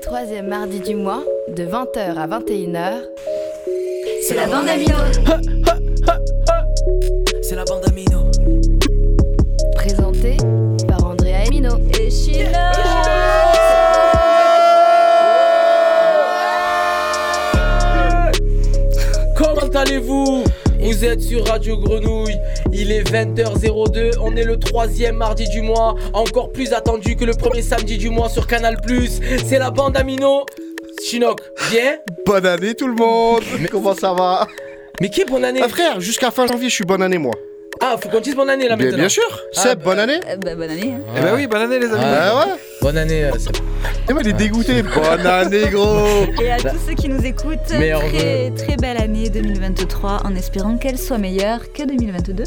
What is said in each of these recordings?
les troisièmes mardis du mois, de 20h à 21h. C'est la bande Amino. C'est la bande Amino. Présenté par Andrea Emino. Et Sheila. Comment allez-vous? Vous êtes sur Radio Grenouille, il est 20h02, on est le troisième mardi du mois, encore plus attendu que le premier samedi du mois sur Canal+. C'est la bande Amino. Chinook, bien? Bonne année tout le monde Comment ça va? Mais qui est bonne année? Ah frère, jusqu'à fin janvier, je suis bonne année moi. Ah, faut qu'on dise bonne année là Bien, maintenant. bien sûr Ah, Seb, bah- bonne année Euh, bah, bonne année. hein. Eh ben oui, bonne année les amis. Ah ouais Bonne année, euh, Seb. Eh il est dégoûté Bonne année gros Et à tous ceux qui nous écoutent, très très belle année 2023 en espérant qu'elle soit meilleure que 2022.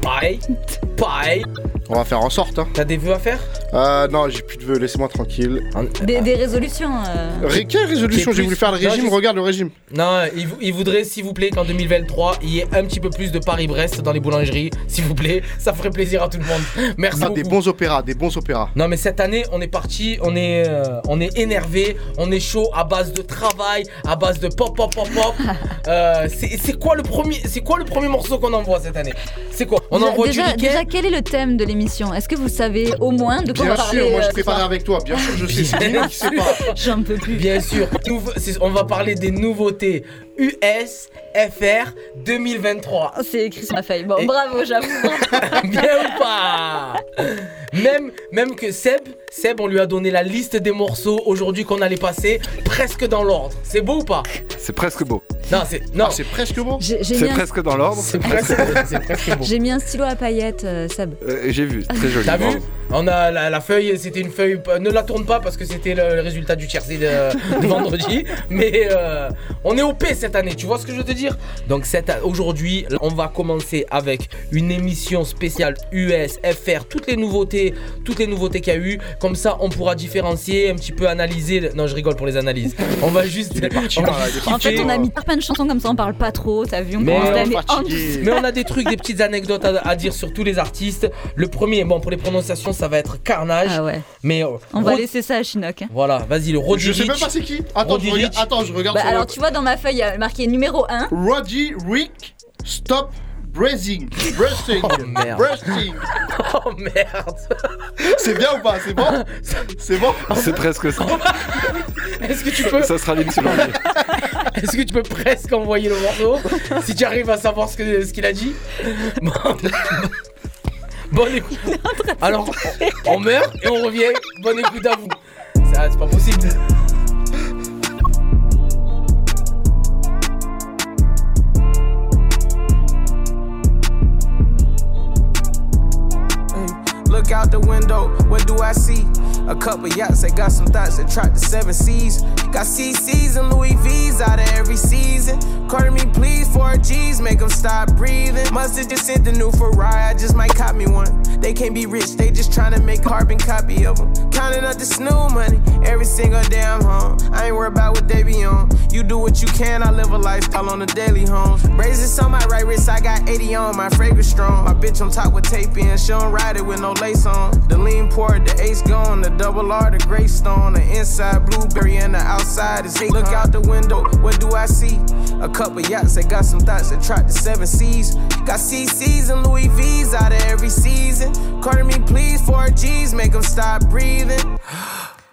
Pareil, pareil. On va faire en sorte hein. T'as des vœux à faire? Euh, non, j'ai plus de vœux, laissez-moi tranquille. Des, des résolutions. euh, Ré- quelle résolution J'ai voulu faire le Non, régime, juste- regarde le régime. Non, il, vou- il voudrait, s'il vous plaît, qu'en 2023, il y ait un petit peu plus de Paris-Brest dans les boulangeries. S'il vous plaît, ça ferait plaisir à tout le monde. Merci Ah, beaucoup. des bons opéras, des bons opéras. Non mais cette année on est parti, on est, euh, on est énervé, on est chaud à base de travail, à base de pop pop pop pop. Euh, c'est c'est quoi le premier, c'est quoi le premier morceau qu'on envoie cette année? C'est quoi? On déjà, envoie déjà, Riquet déjà, quel est le thème de l'émission? Est-ce que vous savez au moins de quoi on Bien sûr, moi euh, je ce préparais soir avec toi, bien sûr, je sais, c'est Dino qui sait pas. J'en peux plus. Bien sûr, on va parler des nouveautés US FR 2023. Oh, c'est écrit sur ma feuille. Bon, Et- bravo, j'avoue. Bien ou pas? Même, même que Seb, Seb, on lui a donné la liste des morceaux aujourd'hui qu'on allait passer presque dans l'ordre. C'est beau ou pas? C'est presque beau. Non, c'est non, Ah, c'est presque j'ai C'est mis, un- presque dans l'ordre. c'est presque, beau. j'ai mis un stylo à paillettes, euh, Seb. Euh, J'ai vu, très joli. T'as vu? On a la, la feuille, c'était une feuille. Ne la tourne pas parce que c'était le, le résultat du tiercé de, de vendredi. Mais euh, on est OP cette année, tu vois ce que je veux te dire? Donc aujourd'hui, on va commencer avec une émission spéciale US, FR, toutes les nouveautés, toutes les nouveautés qu'il y a eu. Comme ça, on pourra différencier, un petit peu analyser. Non, je rigole pour les analyses. On va juste. On va juste En fait, kiffer. on a mis plein de chansons comme ça, on parle pas trop, t'as vu On Mais commence on est l'année en fatigué. mais on a des trucs, des petites anecdotes à, à dire sur tous les artistes. Le premier, bon, pour les prononciations, ça va être Carnage. Ah ouais. Mais euh, On va Rod- laisser ça à Chinook. hein. Voilà, vas-y, le Roddy Je sais même pas c'est qui. Attends, je regarde, attends, je regarde Bah, sur alors, le- tu vois, dans ma feuille, il y a marqué numéro 1. Roddy Rick Stop Breathing. Breathing. Oh, merde. Breathing. Oh merde C'est bien ou pas? C'est bon? C'est bon? C'est presque ça. Est-ce que tu peux, Ça sera l'émission est-ce que tu peux presque envoyer le morceau? Si tu arrives à savoir ce qu'il a dit? Bon. Bonne écoute. Alors, on meurt et on revient. Bonne écoute à vous. Ça, c'est pas possible. Look out the window, what do I see? A couple yachts that got some thoughts that track the seven seas. Got CCs and Louis V's out of every season. Carter me, please, four G's, make them stop breathing. Must've just sent the new Ferrari, I just might cop me one. They can't be rich, they just tryna make carbon copy of them. Counting up the snoo money every single day I'm home. I ain't worried about what they be on. You do what you can, I live a lifestyle on the daily home. Braces on my right wrist, I got 80 on, my fragrance strong. My bitch on top with tape in, she don't ride it with no lace on. The lean port, the ace gone, the double R, the gray stone, the inside blueberry and the outside is hate. Look out the window, what do I see? A couple yachts that got some thoughts that track the seven seas. Got CCs and Louis V's out of every season. Carter me, please, four G's, make them stop breathing.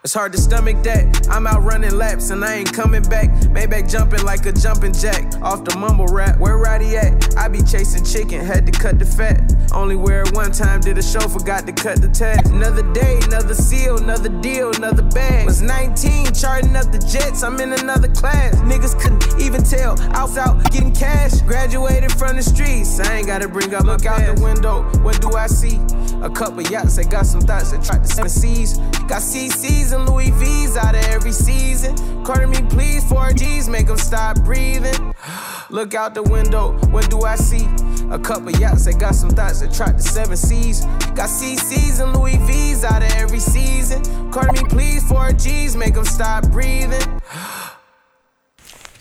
It's hard to stomach that. I'm out running laps and I ain't coming back. Maybach jumping like a jumping jack off the mumble rap. Where Roddy at? I be chasing chicken, had to cut the fat. Only wear it one time, did a show, forgot to cut the tag. Another day, another seal, another deal, another bag. Was 19, charting up the jets, I'm in another class. Niggas couldn't even tell. I was out getting cash. Graduated from the streets, I ain't gotta bring up Look out the window, what do I see? A couple yachts that got some thoughts that track the seven seas. Got CCs Louis V's out of every season. Carter me, please, four G's, make them stop breathing. Look out the window, what do I see? A couple yachts that got some thoughts that track the seven seas. Got CCs and Louis V's out of every season. Carter me, please, four G's, make them stop breathing.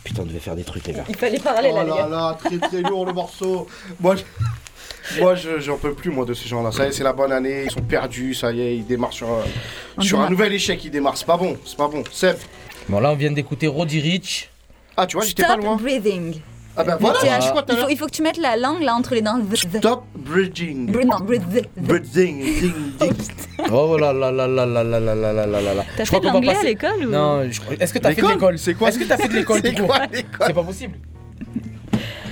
Putain, on devait faire des trucs, les gars. Il fallait parler là, Oh les là gars. là, très très lourd le morceau. Moi, je- Moi, je- j'en peux plus, moi, de ces gens-là. Ça y est, c'est la bonne année, ils sont perdus, ça y est, ils démarrent sur, sur un nouvel échec, ils démarrent. C'est pas bon, c'est pas bon. Seb. Bon, là, on vient d'écouter Roddy Rich. Ah, tu vois, j'étais pas Stop loin. breathing. Ah, bah voilà, quoi à il, faut, il faut que tu mettes la langue là entre les dents. Stop bridging. Br- Non, breathe. Bridging. ding, ding. Oh là là là là là là là là là là là là. T'as fait de l'anglais à passer- l'école ou Non, je est-ce que t'as fait de L'école C'est quoi Est-ce que t'as fait de l'école C'est tout quoi court l'école C'est pas possible.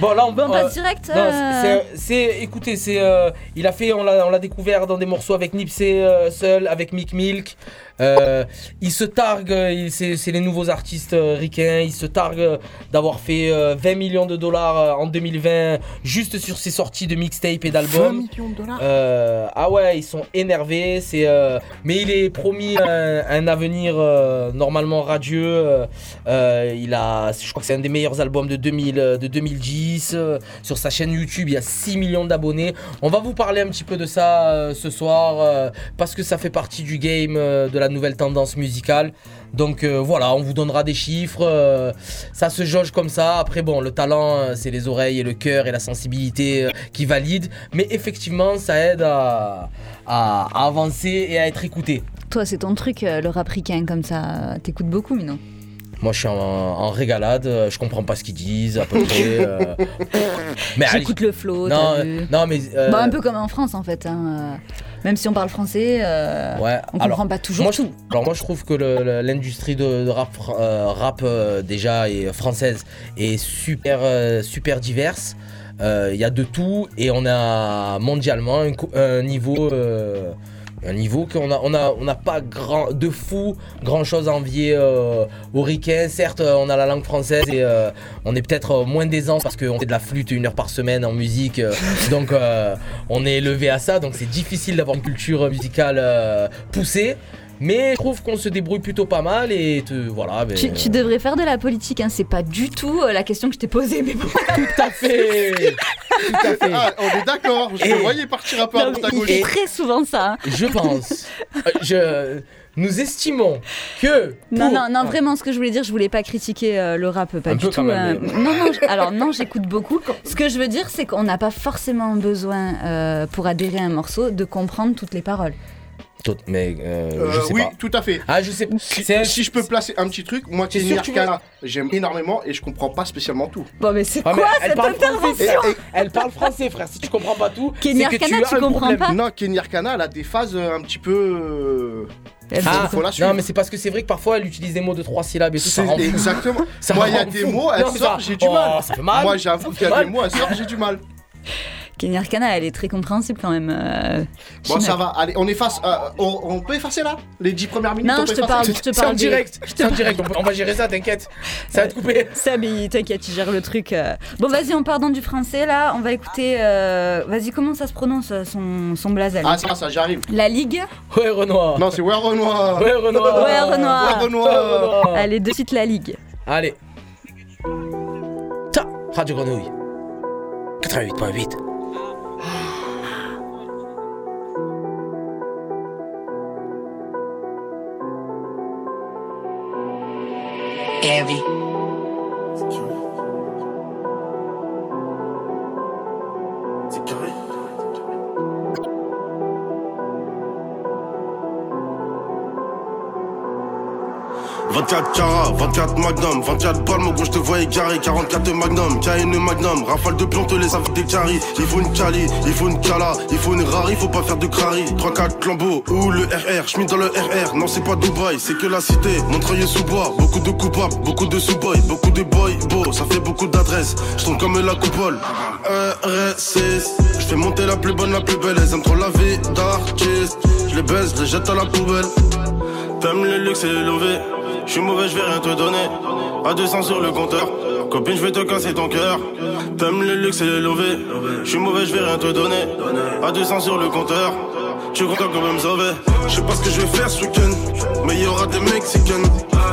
Bon, là, on Bon, on euh, passe direct. Non, euh, c'est- c'est, écoutez, c'est, euh, il a fait, on l'a, on l'a découvert dans des morceaux avec Nipsey euh, seul, avec Mick Milk. Euh, il se targue, euh, il- c'est, les nouveaux artistes euh, ricains. Il se targue euh, d'avoir fait euh, 20 millions de dollars euh, en 2020 juste sur ses sorties de mixtape et 20 d'albums. millions de dollars Euh, ah ouais, ils sont énervés. C'est, euh, mais il est promis un, un avenir euh, normalement radieux. euh, euh, il a, je crois que c'est un des meilleurs albums de 2000, euh, de 2010. euh, sur sa chaîne YouTube, il y a 6 millions d'abonnés. On va vous parler un petit peu de ça euh, ce soir euh, parce que ça fait partie du game euh, de la nouvelle tendance musicale. Donc euh, voilà, on vous donnera des chiffres. euh, ça se jauge comme ça. Après, bon, le talent, euh, c'est les oreilles et le cœur et la sensibilité qui valident. Mais effectivement, ça aide à, à- à avancer et à être écouté. Toi, c'est ton truc, le rap comme ça. T'écoutes beaucoup, mais non. Moi, je suis en, en régalade. Je comprends pas ce qu'ils disent à peu près. euh. Mais J'écoute le flow. non, non, mais euh, Bah, un peu comme en France en fait. hein, Même si on parle français, euh, ouais. on Alors, comprend pas toujours moi, je, alors moi je trouve que l'industrie de, de rap, euh, rap euh, déjà française est super euh, super diverse. Il y a de tout et on a mondialement un, niveau un niveau qu'on a on a on n'a pas grand de fou grand chose à envier euh, aux ricains. Certes euh, on a la langue française et euh, on est peut-être euh, moins d'aisance parce qu'on fait de la flûte une heure par semaine en musique donc on est élevé à ça donc c'est difficile d'avoir une culture musicale poussée. Mais je trouve qu'on se débrouille plutôt pas mal et te- voilà. ben, Tu, tu devrais faire de la politique, hein, c'est pas du tout euh, la question que je t'ai posée, mais bon. Tout à fait Tout à fait Ah, on est d'accord. Je Et- te voyais partir un peu à Non, droite à gauche. très souvent ça. hein. Je pense. euh, je, nous estimons que. Non, pour- non, non, vraiment, ce que je voulais dire, je voulais pas critiquer euh, le rap, pas Un du peu tout. quand même, hein. Non, non, je- alors non, j'écoute beaucoup. Ce que je veux dire, c'est qu'on n'a pas forcément besoin, euh, pour adhérer à un morceau, de comprendre toutes les paroles. Tout- Mais euh, Euh, je sais oui, pas. tout à fait. Ah, je sais. Si, C'est un- si je peux placer un petit truc, moi, Kenny veux- j'aime énormément et je comprends pas spécialement tout. Bon, mais c'est Ah, mais quoi elle cette parle français, intervention frère. Elle parle français, frère. Si tu comprends pas tout, Kenny que tu comprends problème. pas Non, Kenny Arcana, elle a des phases euh, un petit peu. Elle Ah, dit- faut la non, mais c'est parce que c'est vrai que parfois elle utilise des mots de trois syllabes et tout. Ça rend exactement. Ça Moi, il y a des mots, elle sort, j'ai du mal. Moi, j'avoue qu'il y a des mots, elle sort, j'ai du mal. Kenny Arcana, elle est très compréhensible quand même. euh, Bon, ça va. Allez, on efface. euh, on, on peut effacer là? Les 10 premières minutes Non, on je te parle, je te C'est en parle des- direct. C'est en direct. On, va gérer ça, t'inquiète. Ça va te couper. Il- t'inquiète, il gère le truc. euh. Bon, vas-y, on part dans du français là. On va écouter. euh, Vas-y, comment ça se prononce son, son blaze à lui Ah, ça, ça, j'arrive. La Ligue? Ouais, Renoir. Non, c'est Ouais Renoir. Ouais, Renoir. Ouais, Renoir. Ouais, Renoir. Allez, de suite la Ligue. Allez. Ta, Radio Grenouille. 88.8. Every. 24 carats, 24 magnum, 24 balles, mon gros, je te vois égaré, 44 magnum, KN magnum, rafale de plomb, te laisse avec des caries. Il faut une cali, il faut une cala, il faut une rari, faut pas faire de crari. 3-4 clambeaux, ou le RR, j'mets dans le RR, non c'est pas Dubaï, c'est que la cité, Montreuil sous bois, beaucoup de coupables, beaucoup de sous-boys, beaucoup de boys, beau, ça fait beaucoup d'adresses, j'tombe comme la coupole. RS6, j'fais monter la plus bonne, la plus belle, elles aiment trop la vie d'artiste, j'les baise, j'les jette à la poubelle. T'aimes le luxe et l'élevé. Je suis mauvais, je vais rien te donner. À 200 sur le compteur. Copine, je vais te casser ton cœur. T'aimes le luxe et l'élevé. Je suis mauvais, je vais rien te donner. À 200 sur le compteur. Tu es content quand même sauver. Je sais pas ce que je vais faire ce week-end. Mais il y aura des Mexicaines.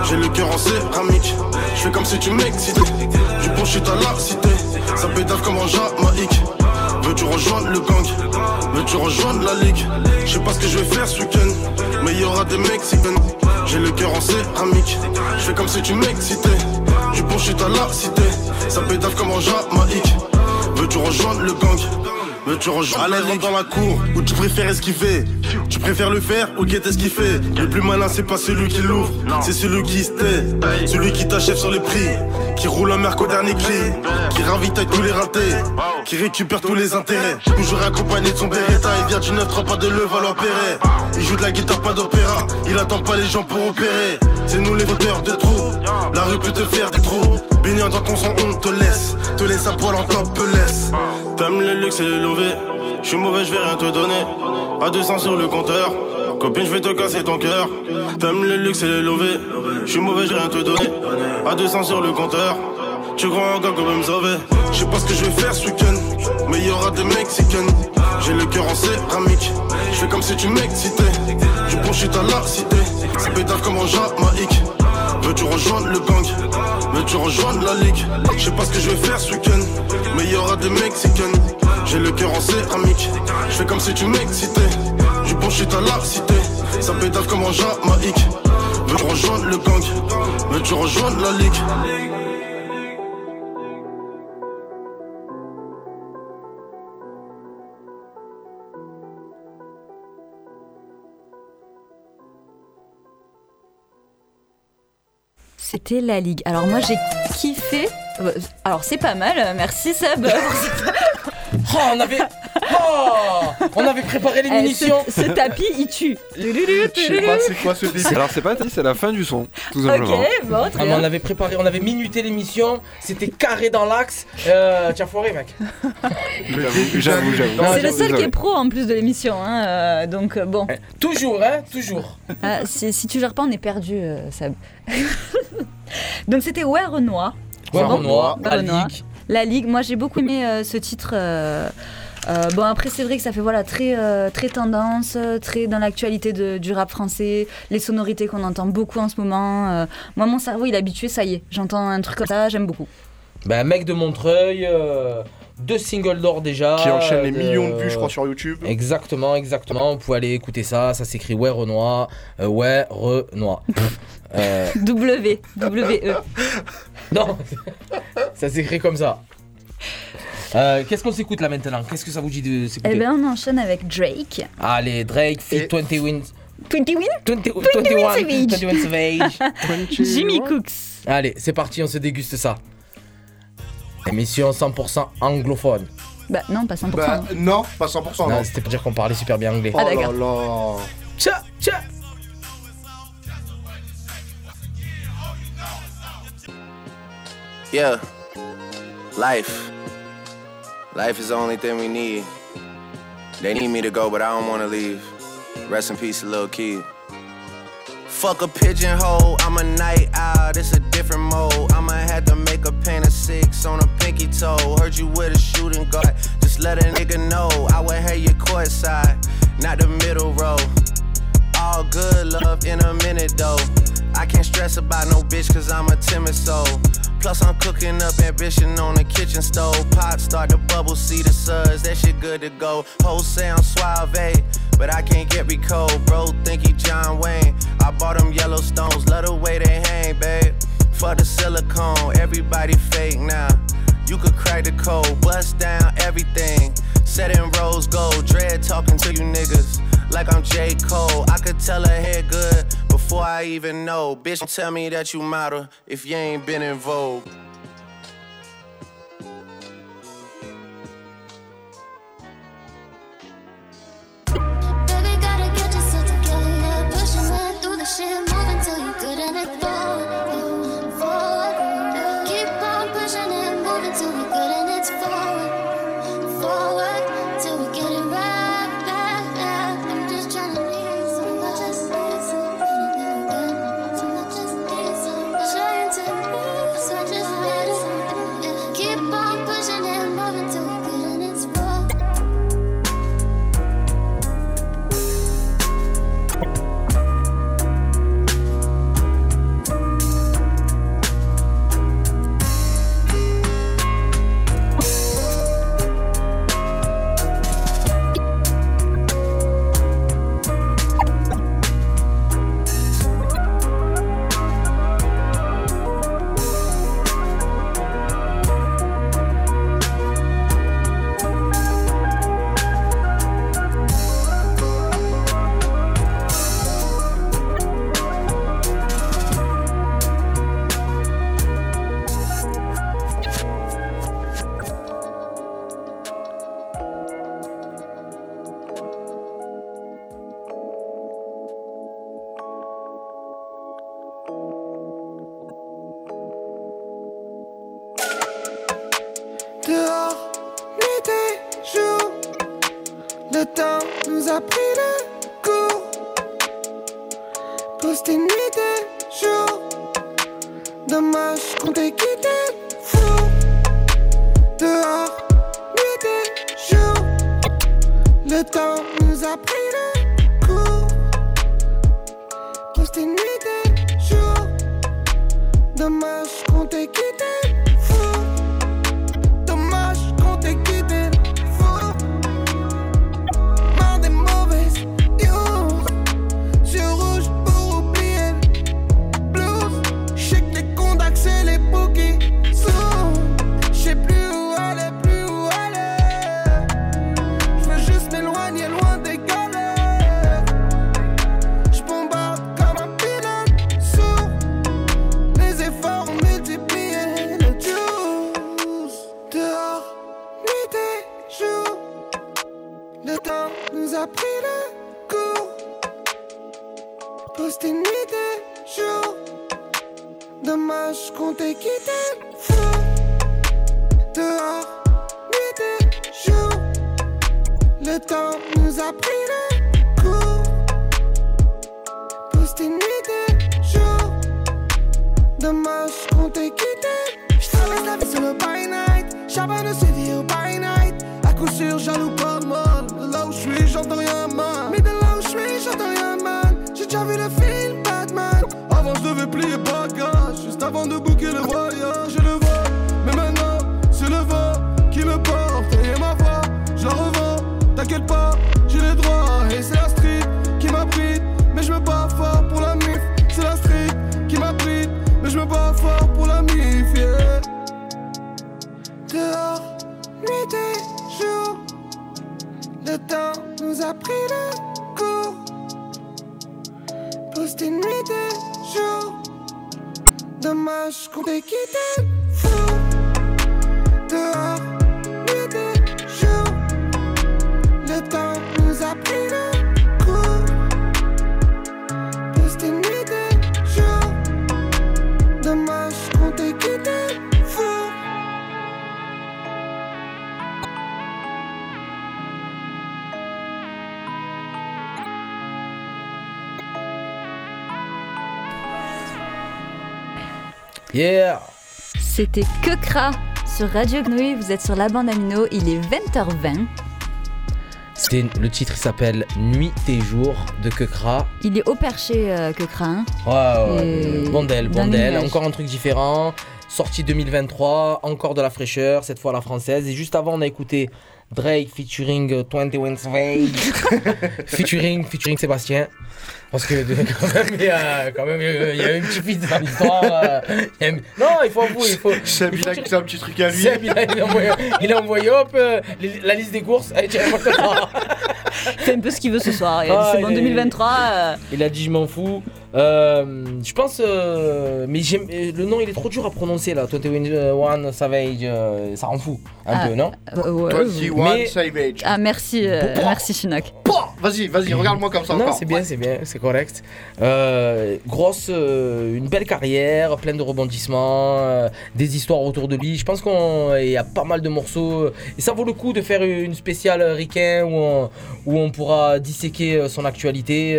J'ai le cœur en céramique. Je fais comme si tu m'excitais. Du bon shit à la cité. Ça pétave comme en Jamaïque. Veux-tu rejoindre le gang. Veux-tu rejoindre la ligue. Je sais pas ce que je vais faire ce week-end. Mais il y aura des Mexicaines J'ai le cœur en céramique. Je fais comme si tu m'excitais. Du bon shit à la cité. Ça pétave comme en Jamaïque. Veux-tu rejoindre le gang Rejoindre la ligue dans la cour Ou tu préfères esquiver? Tu préfères le faire ou guetter ce qu'il fait? Le plus malin c'est pas celui qui l'ouvre C'est celui qui se tait. Celui qui t'achève sur les prix Qui roule un merc au dernier cri Qui ravitaille tous les ratés Qui récupère tous les intérêts. Toujours accompagné de son Beretta Il vient du 9-3 pas de Levallois Perret Il joue de la guitare pas d'opéra Il attend pas les gens pour opérer. C'est nous les fauteurs de trous La rue peut te faire des trous Baignant dans ton sang on te laisse. Te laisse à poil en top laisse. T'aimes le luxe et le levé Je suis mauvais je vais rien te donner. À 200 sur le compteur. Copine je vais te casser ton cœur. T'aimes le luxe et le levé Je suis mauvais je vais rien te donner. À 200 sur le compteur. Tu crois encore qu'on va me sauver? Je sais pas ce que je vais faire ce week-end Mais il y aura des Mexicaines J'ai le cœur en céramique. Je fais comme si tu m'excitais. Du bon shit à la cité. C'est pétard comme en Jamaïque Veux-tu rejoindre le gang? Veux-tu rejoindre la ligue? Je sais pas ce que je vais faire ce week-end Mais y aura des Mexicaines J'ai le cœur en céramique. Je fais comme si tu m'excitais. Du bon shit à la cité. Ça pétard comme en Jamaïque. Veux-tu rejoindre le gang? Veux-tu rejoindre la ligue? C'était la Ligue. Alors moi j'ai kiffé. Euh, Alors c'est pas mal, merci Seb. Oh, on avait. Oh On avait préparé Eh, l'émission. ce, ce tapis il tue. Je sais pas c'est quoi ce délire. Alors c'est pas un tapis, c'est la fin du son, tout Ok, bon, Ah, on avait préparé, on avait minuté l'émission, c'était carré dans l'axe. Euh, Tiens, foiré, mec. J'avoue, j'avoue, j'avoue. Non, C'est le seul qui est pro en plus de l'émission, hein, euh, donc euh, bon. Toujours, hein, toujours. Ah, si, si tu gères pas, on est perdu, euh, Seb. donc c'était Ouais Renoir. Ouais, Renoir. La Ligue, moi j'ai beaucoup aimé euh, ce titre. euh, euh, bon après c'est vrai que ça fait voilà très euh, très tendance, très dans l'actualité de- du rap français, les sonorités qu'on entend beaucoup en ce moment. euh, moi mon cerveau il est habitué, ça y est, j'entends un truc comme ça, j'aime beaucoup. Ben, mec de Montreuil, euh, deux singles d'or déjà. Qui enchaîne les millions de vues, je crois, sur YouTube. Exactement, exactement. Vous pouvez aller écouter ça. Ça s'écrit Ouais Renoir. Euh, ouais Renoir. Euh, W W E. non, ça s'écrit comme ça. Euh, Qu'est-ce qu'on s'écoute là maintenant? Qu'est-ce que ça vous dit de Eh s'écouter ben on enchaîne avec Drake. Allez, Drake, Et- Fit 20 Wins. 20 Win? 20, 21, Savage. 21 Savage. Jimmy Cooks. Allez, c'est parti, on se déguste ça. Émission 100% anglophone. Bah non, pas 100%. Bah non, pas 100%. Non, Non. c'était pour dire qu'on parlait super bien anglais. Oh Ah, là d'accord. là. Tcha, tcha. Yeah. Life. Life is the only thing we need. They need me to go, but I don't wanna leave. Rest in peace, little kid. Fuck a pigeonhole, I'm a night owl, it's a different mode. I'ma have to make a paint of six on a pinky toe. Heard you with a shooting guard, just let a nigga know. I would have you court side, not the middle row. All good love in a minute though. I can't stress about no bitch cause I'm a timid soul. Plus I'm cooking up ambition on the kitchen stove. Pot start to bubble, see the suds, that shit good to go. Whole sound suave, but I can't get recode. Bro, think he John Wayne. I bought them Yellowstones, love the way they hang, babe. For the silicone, everybody fake now. You could crack the code, bust down everything. Set in rose gold, dread talking to you niggas like I'm J. Cole. I could tell her head good before I even know. Bitch, tell me that you model if you ain't been in vogue. Posté nuit et jour. Dommage qu'on t'ait quitté Yeah C'était Kekra sur Radio Grenouille. Vous êtes sur la bande Amino. Il est 20h20. C'était le titre, il s'appelle Nuit et jour de Kekra. Il est au perché, euh, Kekra. hein. Ouais, ouais. Bondel, Bondel, encore un truc différent. Sortie 2023, encore de la fraîcheur, cette fois la française. Et juste avant, on a écouté Drake featuring euh, 21 Savage. featuring, featuring Sébastien. Parce que quand même, il y a, quand même, il y a une petite fille dans l'histoire. euh, une- Non, il faut avouer, il faut. Seb, il a un petit truc à lui. Seb, il a, il a envoyé, il a envoyé, hop, euh, la liste des courses. Allez, tiens. Il fait un peu ce qu'il veut ce soir. Ah, c'est bon, il est- 2023. euh, Il a dit je m'en fous. Euh, je pense, euh, mais j'aime euh, le nom il est trop dur à prononcer là. 21 Savage, euh, ça rend fou un Ah, peu, non? euh, ouais, 21 Mais- Savage. Ah, merci, euh, merci Chinook. Pouah, Vas-y, vas-y, regarde-moi comme ça Non, c'est bien, c'est bien, c'est correct. Euh, grosse, euh, une belle carrière, pleine de rebondissements, euh, des histoires autour de lui. Je pense qu'il y a pas mal de morceaux et ça vaut le coup de faire une spéciale Ricain où on, où on pourra disséquer son actualité.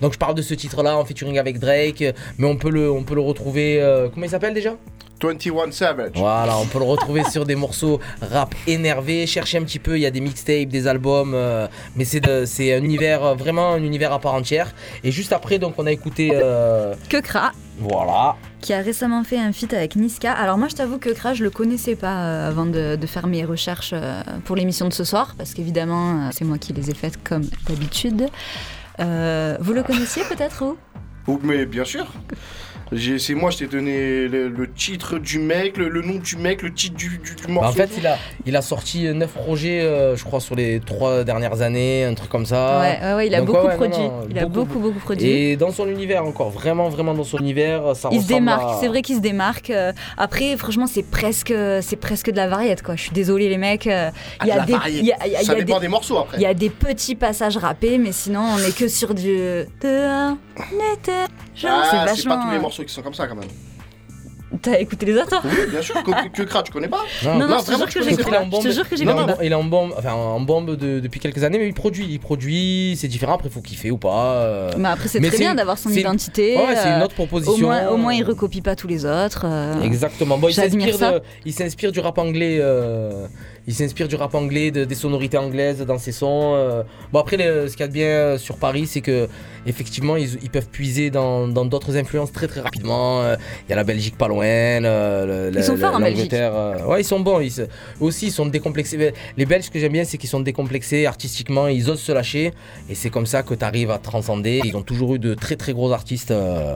donc je parle de ce titre-là en featuring avec Drake, mais on peut le, on peut le retrouver. comment il s'appelle déjà? 21 Savage. Voilà, on peut le retrouver sur des morceaux rap énervés. Cherchez un petit peu, il y a des mixtapes, des albums, euh, mais c'est de- c'est un univers, euh, vraiment un univers à part entière. Et juste après, donc, on a écouté. euh, Kekra. voilà. qui a récemment fait un feat avec Niska. Alors moi je t'avoue que Kra je le connaissais pas euh, avant de, de faire mes recherches euh, pour l'émission de ce soir parce qu'évidemment euh, c'est moi qui les ai faites comme d'habitude. Euh, vous le connaissiez peut-être ou Oh, mais bien sûr. C'est moi, je t'ai donné le, le titre du mec, le, le nom du mec, le titre du, du, du Bah, morceau. en fait, il a, il a sorti 9 projets, euh, je crois, sur les 3 dernières années, un truc comme ça. ouais, ouais, ouais, il a Donc, beaucoup ouais, ouais, non, produit. non, il a beaucoup beaucoup produit. Et dans son univers encore, vraiment, vraiment dans son univers, ça Il se démarque, à- c'est vrai qu'il se démarque. Euh, Après, franchement, c'est presque, c'est presque de la variette, quoi. Je suis désolée, les mecs. euh, Ah, Il y de a la des, variété. il y a- il y a- Ça il y a dépend des- des morceaux après. Il y a des petits passages rappés, mais sinon, on est que sur du. Genre, Ah, c'est c'est vachement. pas tous les morceaux qui sont comme ça quand même. T'as écouté les autres toi Oui, bien sûr. Que, que Kra, tu connais pas Non, non, je te jure que en bombe. Je te jure que j'ai Non, il est- compris. Il est en bombe, enfin en bombe de- depuis quelques années, mais il produit, il produit, c'est différent. Après, il faut kiffer ou pas. euh. Mais après, c'est très bien d'avoir son identité. Ouais, c'est une euh, autre Au proposition. moins, au moins, il recopie pas tous les autres. euh. Exactement. Bon, il s'inspire du rap anglais. euh, il s'inspire du rap anglais, de- des sonorités anglaises dans ses sons. euh. Bon après, ce qu'il y a de bien euh, sur Paris, c'est que effectivement, ils, ils peuvent puiser dans d'autres influences très très rapidement. euh. Il y a la Belgique pas loin. le- Ils sont forts en l'Angleterre, euh. Ouais, ils sont bons. Ils aussi, ils sont décomplexés. Les Belges, ce que j'aime bien, c'est qu'ils sont décomplexés artistiquement. Ils osent se lâcher, et c'est comme ça que tu arrives à transcender. Ils ont toujours eu de très très gros artistes. euh,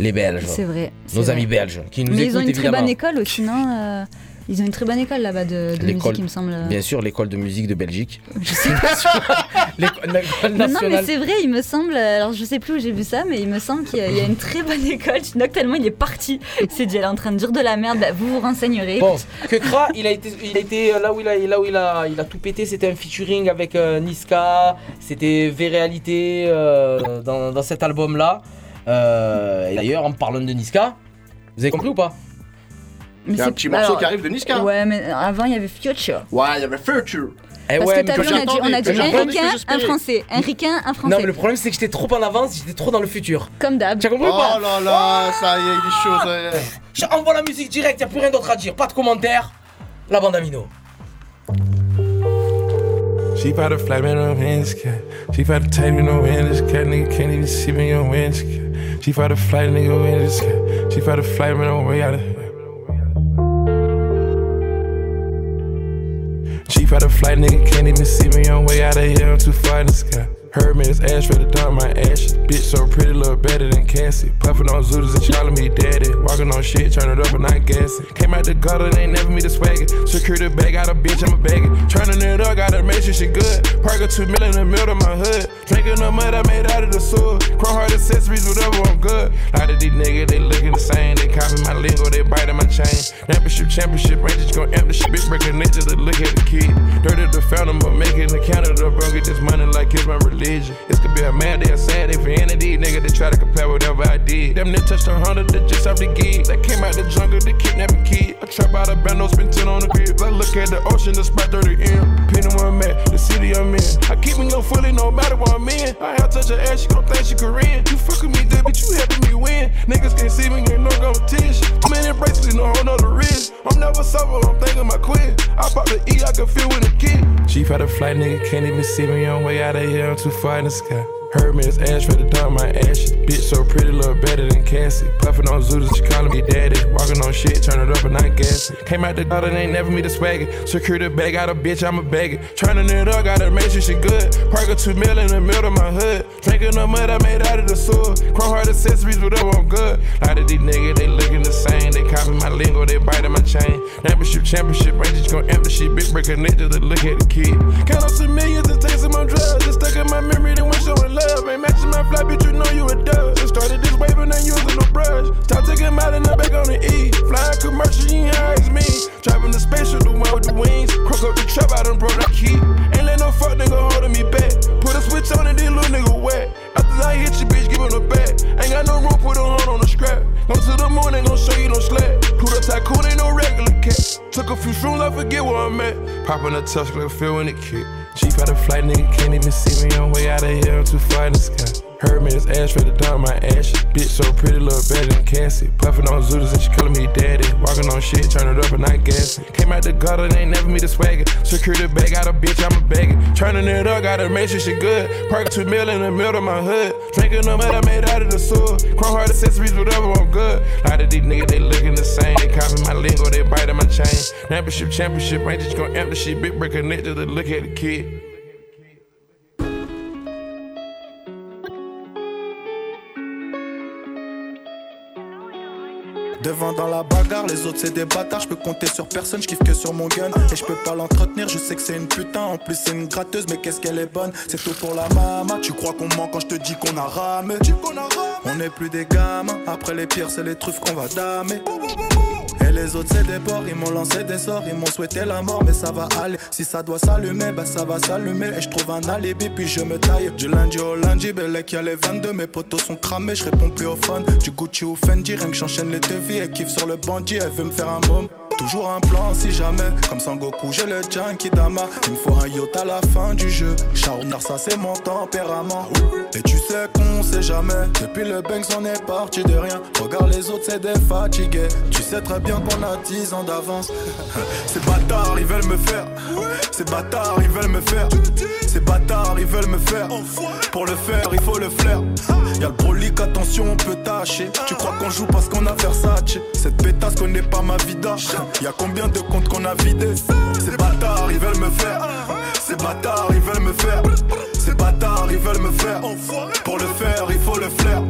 les Belges. C'est vrai. Nos vrai. amis belges qui nous Mais écoutent ils ont une très bonne école aussi, non euh, Ils ont une très bonne école là-bas de, musique, il me semble. Bien sûr, l'école de musique de Belgique. Je sais L'école l'école Non, non, mais nationale. c'est vrai, il me semble. Alors, je sais plus où j'ai vu ça, mais il me semble qu'il y, a- il y a une très bonne école. Chinook, tellement il est parti. Il s'est dit, elle est en train de dire de la merde. Bah, vous vous renseignerez. Bon, que Kra, il a été, il a été euh, là où il a, là où il a, il a tout pété. C'était un featuring avec euh, Niska. C'était V-Réalité euh, dans, dans cet album-là. Euh, et d'ailleurs, en parlant de Niska, vous avez compris ou pas? Il y a un petit morceau alors, qui arrive de Niska. Ouais, mais avant, il y avait Future. Ouais, il y avait Future. Eh Parce ouais, que mais t'as vu, on a dit, on a dit un ricain, un français. Un ricain, un français. Non, mais le problème, c'est que j'étais trop en avance. J'étais trop dans le futur. Comme d'hab. Tu as compris ou pas Oh là là, ça y est, il est chaud. ça y est. J'envoie la musique direct, y a plus rien d'autre à dire. Pas de commentaires. La bande Amino. She about to fly me no hands, cat. She about to take me no hands, cat. Nigga can't even see me on hands, cat. She about to fly nigga cat. She about to fly me no way out of She about to flight, nigga can't even see me on way out of here. I'm too far in the sky. Heard me, it's ash for the dump, my ashes. Bitch so pretty, look better than Cassie. Puffin' on Zooters and calling me daddy. Walking on shit, turn it up and not gassing. Came out the gutter, they ain't never me the swagger. Secure the bag, got a bitch, I'm a bagger. Turning it up, gotta make sure she good. Park a two million in the middle of my hood. Drinking the mud I made out of the sewer. Chrome heart accessories, whatever, I'm good. lot of these niggas, they looking the same. They copy my lingo, they biting my chain. Championship, championship, Rangers gon' amp the shit. Big breaking niggas, look at the kid. Dirty the fountain, but making the counter, bro. Get this money like it's my This could be a mad day, a sad day for any these niggas that try to compare whatever I did. Them niggas touched a hundred, that just off the gig. They came out the jungle, they kidnapping kid. I trap out a bando, spend 10 on the crib. I look at the ocean, the spot 30 M. Depending where I'm at, the city I'm in. I keep me on fully no matter where I'm in. I have touch her ass, she gon' think she Korean. You fuck with me, good, but you helping me win. Niggas can't see me, ain't no competition. Too many bracelets, no hold on the wrist. I'm never sober, I'm thinking my quit. I pop the E, I can feel when the kid. Chief had a flight, nigga can't even see me on way out of here. I'm too far in the sky. Heard me, it's ash for the dump, my ashes. Bitch so pretty, look better than Cassie. Puffin' on Zooters, she callin' me daddy. Walking on shit, turn it up and not gassing. Came out the gutter, ain't never me the swagger. Secure the bag, got a bitch, I'm a bagger. Turning it up, gotta make sure she good. Park a two mil in the middle of my hood. Drinking the mud I made out of the sewer. Chrome heart accessories, whatever, I'm good. lot of these niggas, they looking the same. They copy my lingo, they biting my chain. Championship, championship, just gon' amp the shit. Big ninja, they look at the kid. Count up some millions and take some on drugs. Just stuck in my memory, then went showing love. Ain't matching my fly, bitch, you know you a dub. Just started this wave and ain't using no brush. Top take him out and I'm back on the E. Flying commercial, you ain't high as me. Driving the spaceship, the one with the wings. Crook up the trap, I done broke that key. Ain't let no fuck nigga holding me back. Put a switch on and then little nigga wet. After I hit you, bitch, give him the back. Ain't got no room, put a horn on the scrap. Come to the moon, ain't gon' show you no slack. Pluto tycoon ain't no regular cat. Took a few shrooms, I forget where I'm at. Popping a touch, like feeling it kick. Chief had a flight, nigga can't even see me on way out of here. I'm too far in the sky. Heard me, it's ash for the dump, my ashes. Bitch so pretty, look better than Cassie. Puffin' on Zooters and she calling me daddy. Walking on shit, turn it up and not gassing. Came out the gutter, they ain't never me the swagger. Secure the bag, got a bitch, I'm a bagger. Turning it up, gotta make sure she good. Park two mil in the middle of my hood. Drinking mud I made out of the sewer. Chrome heart accessories, whatever, I'm good. lot of these niggas, they looking the same. They copy my lingo, they biting my chain. Championship, championship, Rangers gon' amp the shit. Big breaker nigga, to look at the kid. Devant dans la bagarre, les autres c'est des bâtards, je peux compter sur personne, je kiffe que sur mon gun. Et je peux pas l'entretenir, je sais que c'est une putain, en plus c'est une gratteuse, mais qu'est-ce qu'elle est bonne. C'est tout pour la mama, tu crois qu'on ment quand je te dis qu'on a ramé? On est plus des gamins, après les pires c'est les truffes qu'on va damer Et les autres c'est des porcs, ils m'ont lancé des sorts, ils m'ont souhaité la mort, mais ça va aller. Si ça doit s'allumer, bah ça va s'allumer. Et je trouve un alibi, puis je me taille. Du lundi au lundi, Belek y a les 22, mes potos sont cramés, je réponds plus au phone. Du Gucci ou Fendi, rien que j'enchaîne les devis, et kiffe sur le bandit, elle veut me faire un môme. Toujours un plan si jamais, comme Sangoku, j'ai le Dama. Il me faut un yacht à la fin du jeu. Charognard, ça c'est mon tempérament. Et tu sais qu'on sait jamais, depuis le Banks on est parti de rien. Regarde les autres, c'est des fatigués. Tu sais très bien qu'on a 10 ans d'avance. Ces bâtards, ils veulent me faire. Ces bâtards, ils veulent me faire. Ces bâtards, ils veulent me faire. Pour le faire, il faut le flair. Y'a le brolic, attention, on peut tâcher. Tu crois qu'on joue parce qu'on a Versace. Cette pétasse connaît pas ma vida. Y'a combien de comptes qu'on a vidés Ces bâtards, ils veulent me faire. Ces bâtards, ils veulent me faire. Ces bâtards, ils veulent me faire. Pour le faire, il faut le flair.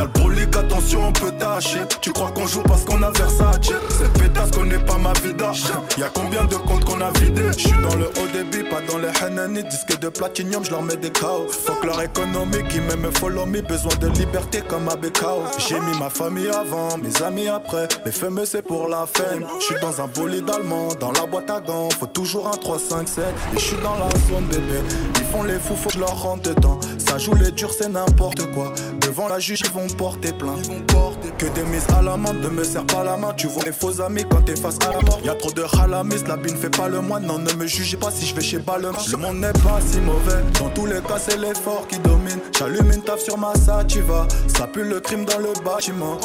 Y'a le brolic, attention, on peut tâcher. Tu crois qu'on joue parce qu'on a Versace? Cette pétasse connaît pas ma vida. Y'a combien de comptes qu'on a vidés? J'suis dans le haut débit, pas dans les Hanani. Disque de platinium, j'leur mets des chaos. Fuck leur économie qui m'aime follow me. Besoin de liberté comme à Bekao. J'ai mis ma famille avant, mes amis après. Les fameux c'est pour la fame. J'suis dans un bolide allemand, dans la boîte à gants. Faut toujours un 3, 5, 7. Et j'suis dans la zone bébé. Ils font les fous, faut que je leur rentre dedans. Ça joue les durs, c'est n'importe quoi. Devant la juge, ils vont porter plainte. Que des mises à la main, ne me serre pas la main. Tu vois les faux amis quand t'es face à la mort. Y'a trop de halamis, la bine fait pas le moine. Non, ne me jugez pas si je vais chez Balmain. Le monde n'est pas si mauvais. Dans tous les cas, c'est l'effort qui domine. J'allume une taf sur ma sativa. Ça pue le crime dans le bâtiment.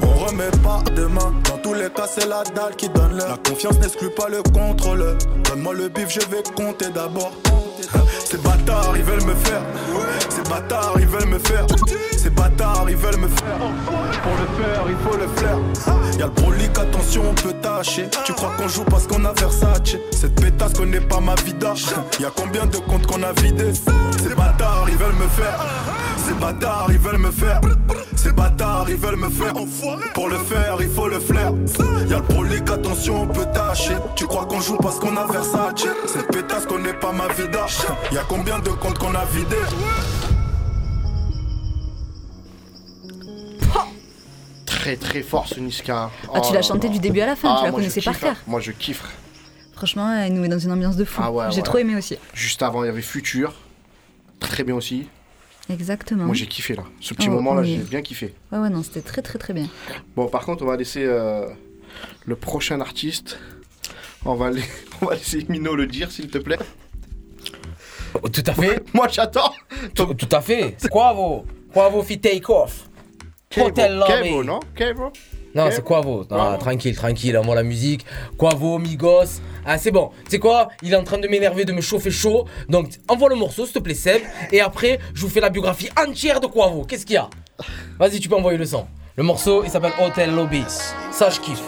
On remet pas demain. Dans tous les cas, c'est la dalle qui donne l'heure. La confiance n'exclut pas le contrôle. Donne-moi le bif, je vais compter d'abord. Ces bâtards, ils veulent me faire. Ces bâtards, ils veulent me faire. Ces bâtards, ils veulent me faire. Pour le faire, il faut le flair. Y'a le brolic, attention, on peut tâcher. Tu crois qu'on joue parce qu'on a Versace? Cette pétasse connaît pas ma vida. Y'a combien de comptes qu'on a vidés? Ces bâtards, ils veulent me faire. Ces bâtards, ils veulent me faire. Ces bâtards, ils veulent me faire. Pour le faire, il faut le flair. Y'a le brolic, attention, on peut tâcher. Tu crois qu'on joue parce qu'on a Versace? Cette pétasse connaît pas ma vida. Y'a combien de comptes qu'on a vidés Très très fort ce Niska. Ah, tu Oh l'as chanté du début à la fin, Ah, tu la moi, je connaissais par hein. cœur. Moi je kiffe. Franchement, elle nous met dans une ambiance de fou. Ah ouais, J'ai ouais. trop aimé aussi. Juste avant, il y avait Futur. Très bien aussi. Exactement. Moi j'ai kiffé là. Ce petit Oh, moment là, oui. j'ai bien kiffé. Ouais, ouais, non, c'était très, très, très bien. Bon, par contre, on va laisser euh, le prochain artiste. On va, la- on va laisser Mino le dire, s'il te plaît. Tout à fait. Moi, j'attends. Tout, tout à fait. C'est Quavo. Quavo fit take off. Hotel. Kevo, non? Kevo Non, c'est Quavo. Non, tranquille, tranquille, envoie la musique. Quavo, Migos. Ah, c'est bon. Tu sais quoi? Il est en train de m'énerver, de me chauffer chaud. Donc, envoie le morceau, s'il te plaît, Seb. Et après, je vous fais la biographie entière de Quavo. Qu'est-ce qu'il y a? Vas-y, tu peux envoyer le son. Le morceau, il s'appelle Hotel Lobby. Ça, je kiffe.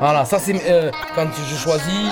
Voilà, ça, c'est euh, quand je choisis.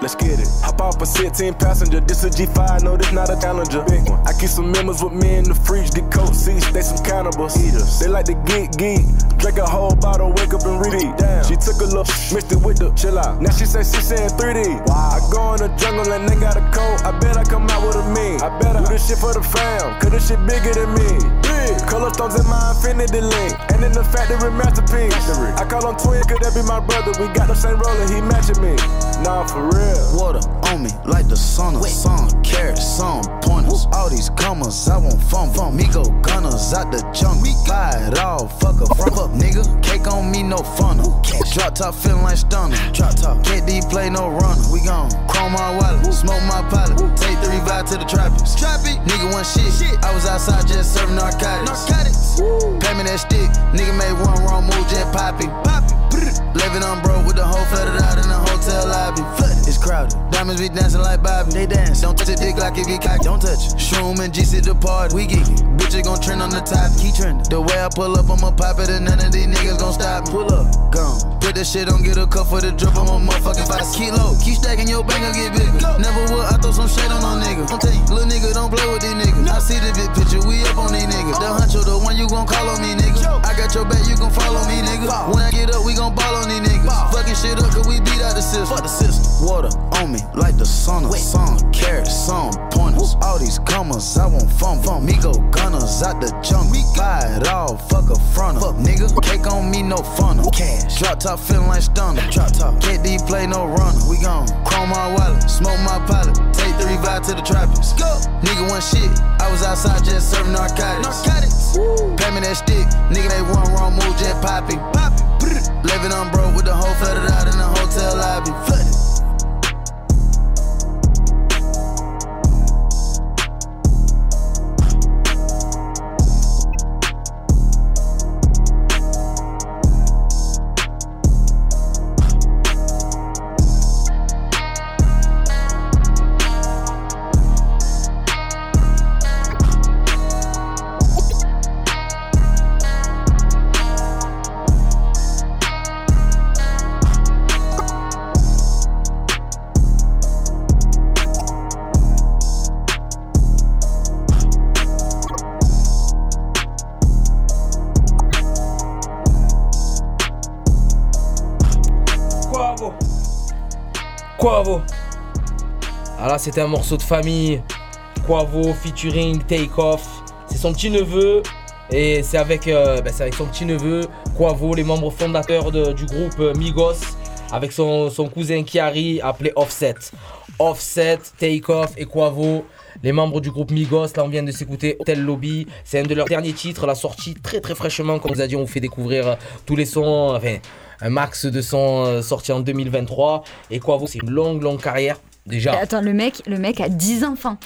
Let's get it. Hop off a 16 passenger. This a G5, no, this not a challenger. Big one. I keep some members with me in the fridge. Get coat seats, they some cannibals. Eaters. They like to geek, geek. Drink a whole bottle, wake up and read it. Damn. She took a look, mixed it with the chill out. Now she say she saying 3D. Wow. I go in the jungle and they got a coat. I bet I come out with a mean. I bet I do this shit for the fam, cause this shit bigger than me. Big. Color stones in my infinity link. And in the factory masterpiece. I call him twin, could that be my brother? We got the same roller, he matching me. Nah, for real. Water on me like the sauna. Some carrots, some pointers. All these commas, I won't fumble. Me go gunners out the jungle. Buy it all, fuck a front up, nigga. Cake on me, no funnel. Drop top feeling like stunner. Drop top. KD play no runner. We gon' chrome my wallet, smoke my pilot. Take three vibe to the tropics. Tropic. Nigga one shit. I was outside just serving narcotics. Narcotics. Pay me that stick. Nigga made one wrong move, just popping. Popping. Living on broke with the whole flooded out in the hotel lobby. It's crowded. Diamonds be dancing like Bobby. They dance. Don't touch a dick like it get cocked. Don't touch it. Shroom and GC the party. We geeky. Bitches gon' trend on the top. Keep trending. The way I pull up, I'ma pop it and none of these niggas gon' stop me. Pull up. Gone. Put that shit, don't get a cup for the drip. I'm a motherfucking five kilo. Keep stacking your bank, I'll get bigger. Never will I throw some shade on no nigga. Don't tell you, little nigga, don't play with these niggas. I see the big picture, we up on these niggas. Uh-huh. The huncho, the one you gon' call on me, nigga. I got your back, you gon' follow me, nigga. When I get up, we gon' ball on these niggas. Fucking shit up, cause we beat out the system. Fuck the system. Water on me, like the sun of sun. Carrots, some pointers. All these commas, I won't fumble. Me go gunners out the jungle. Buy it all, fuck a fronter. Fuck nigga, cake on me, no funnel. Cash. Drop top feeling like stunner. Drop top. KD play no runner. We gon' chrome my wallet, smoke my pilot. Take three vibe to the tropics. Go. Nigga one shit. I was outside just serving narcotics. Narcotics. Pay me that stick. Nigga they one wrong move, just popping. Popping. Living on broke with the whole flooded out in the hotel lobby. Flooded. Ah là, c'était un morceau de famille. Quavo featuring Take Off. C'est son petit neveu. Et c'est avec, euh, ben, son petit neveu, Quavo, les membres fondateurs du groupe euh, Migos, avec son, son cousin Kiari, appelé Offset. Offset, Take Off et Quavo, les membres du groupe Migos. Là, on vient de s'écouter Hotel Lobby. C'est un de leurs derniers titres, la sortie très très fraîchement. Comme vous a dit, on vous fait découvrir euh, tous les sons, enfin, un max de sons sortis en 2023. Et Quavo, c'est une longue, longue carrière. Déjà, Attends, le mec, le mec a 10 enfants.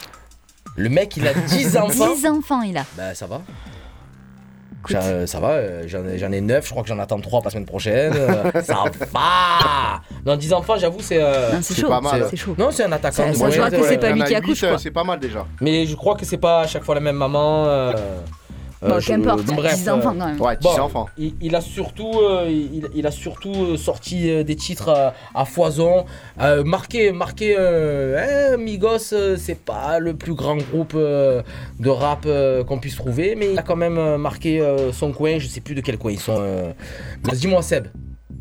le mec, il a 10 enfants. 10 enfants, il a. Bah ça va. Euh, ça va, euh, j'en ai, j'en ai 9, je crois que j'en attends 3 pour la semaine prochaine. euh, ça va Non, 10 enfants, j'avoue, c'est. euh, Non, c'est C'est chaud, pas mal. c'est chaud. Non, c'est un attaquant. Ça- de ça moyenne, voit que ouais. c'est pas Il y lui a qui accouche, quoi. C'est pas mal déjà. Mais je crois que c'est pas à chaque fois la même maman. euh, Bon, je- qu'importe, bref, 10 enfants, quand même. Ouais, 10 enfants. Il, il a surtout, euh, il, il a surtout euh, sorti euh, des titres euh, à foison, euh, marqué, marqué. euh, hein, Migos, euh, c'est pas le plus grand groupe euh, de rap euh, qu'on puisse trouver, mais il a quand même euh, marqué euh, son coin. Je sais plus de quel coin ils sont. euh. Vas-y, Dis-moi Seb.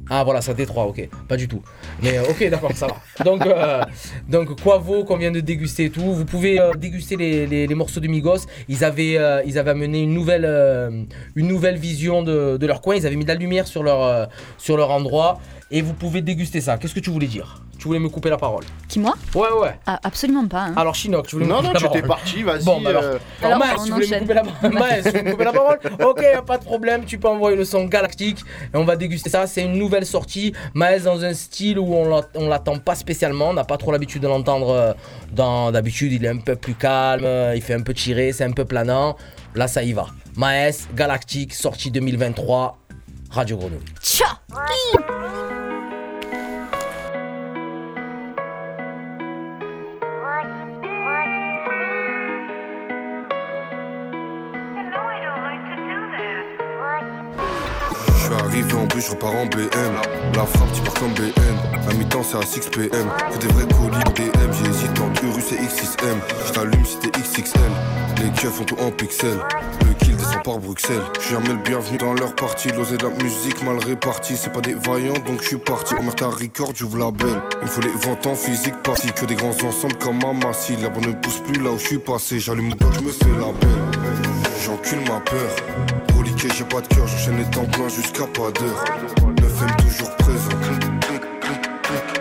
Ah voilà, c'est Détroit, ok, pas du tout. Mais euh, ok, d'accord, ça va. Donc, euh, donc qu'on vient de déguster et tout? Vous pouvez euh, déguster les, morceaux de Migos. Ils avaient, euh, amené une nouvelle, vision de, leur coin. Ils avaient mis de la lumière sur leur, sur leur endroit. Et vous pouvez déguster ça. Qu'est-ce que tu voulais dire? Tu voulais me couper la parole Qui, moi? Ouais, ouais. Ah, Absolument pas. hein. Alors Chinook, tu voulais Non, me non, couper tu la t'es parole parti, vas-y. Bon, bah alors, euh, alors, Alors, Maës, on tu voulais me couper la parole Maës, tu voulais me couper la parole? Ok, y a pas de problème, tu peux envoyer le son galactique et on va déguster ça. C'est une nouvelle sortie. Maës dans un style où on l'a- on l'attend pas spécialement, on n'a pas trop l'habitude de l'entendre. euh, dans D'habitude, il est un peu plus calme, euh, il fait un peu tirer, c'est un peu planant. Là, ça y va. Maës, galactique, sortie 2023, Radio Grenouille. Tcha arrivé en bus, je repars en BM. La frappe, tu pars comme BN. La mi-temps, c'est à 6 PM. Que des vrais colis DM. J'hésite entre Urus et X6M. Je t'allume si t'es XXL. Les keufs font tout en pixels. Le kill descend par Bruxelles. Je suis jamais le bienvenu dans leur partie. L'osé de la musique mal répartie. C'est pas des vaillants, donc je suis parti. On ta record, j'ouvre la belle. Il me faut les ventes en physique partie. Que des grands ensembles comme un massif. La bonne ne pousse plus là où je suis passé. J'allume mon je me fais la belle. J'encule ma peur. J'ai pas de cœur, j'enchaîne les temps pleins jusqu'à pas d'heure. 9 toujours présent.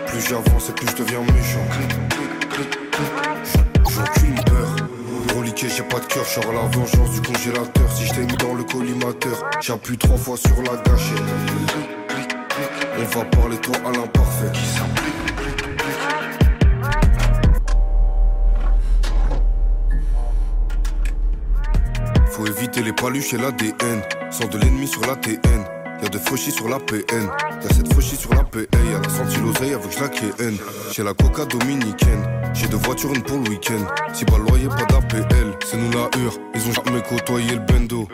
Plus j'avance et plus je deviens méchant. J'encule peur. Reliqué, j'ai pas de cœur, j'aurai la vengeance du congélateur. Si je t'ai mis dans le collimateur, j'appuie trois fois sur la gâchette. On va parler toi à l'imparfait. Faut éviter les paluches et l'ADN. Sans de l'ennemi sur la TN. Y'a de fauchis sur la PN. Y'a cette fauchis sur la PA. Y'a la senti l'oseille avec la KN. J'ai la coca dominicaine. J'ai deux voitures, une pour le week-end. Si pas loyer, pas d'APL. C'est nous la hure. Ils ont jamais côtoyé le bendo.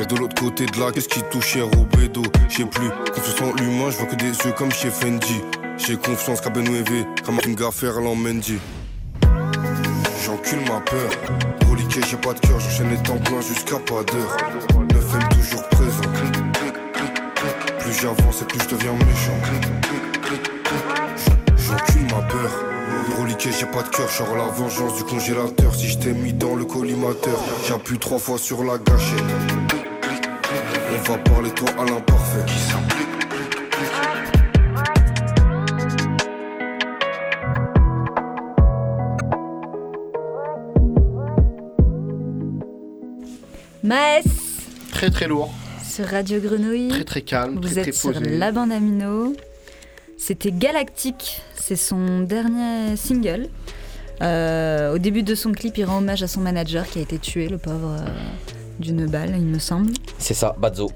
Et de l'autre côté de la qu'est-ce qui touche au J'ai plus confiance en l'humain, je vois que des yeux comme chez Fendi. J'ai confiance qu'à Benouévé, comme une gaffaire Mendy. J'encule ma peur. Reliqué, j'ai pas de cœur, j'enchaîne les temps pleins jusqu'à pas d'heure. 9 toujours présent. Plus j'avance et plus je deviens méchant. J'encule ma peur. Reliqué, j'ai pas de cœur, genre la vengeance du congélateur. Si je t'ai mis dans le collimateur, j'appuie trois fois sur la gâchette. On va parler toi à l'imparfait. Maes Très très lourd, sur Radio Grenouille. très très calme, Vous très êtes très sur posé. la bande Amino. C'était Galactique, c'est son dernier single. Euh, au début de son clip, il rend hommage à son manager qui a été tué, le pauvre, euh, d'une balle, il me semble. C'est ça, Bazzo.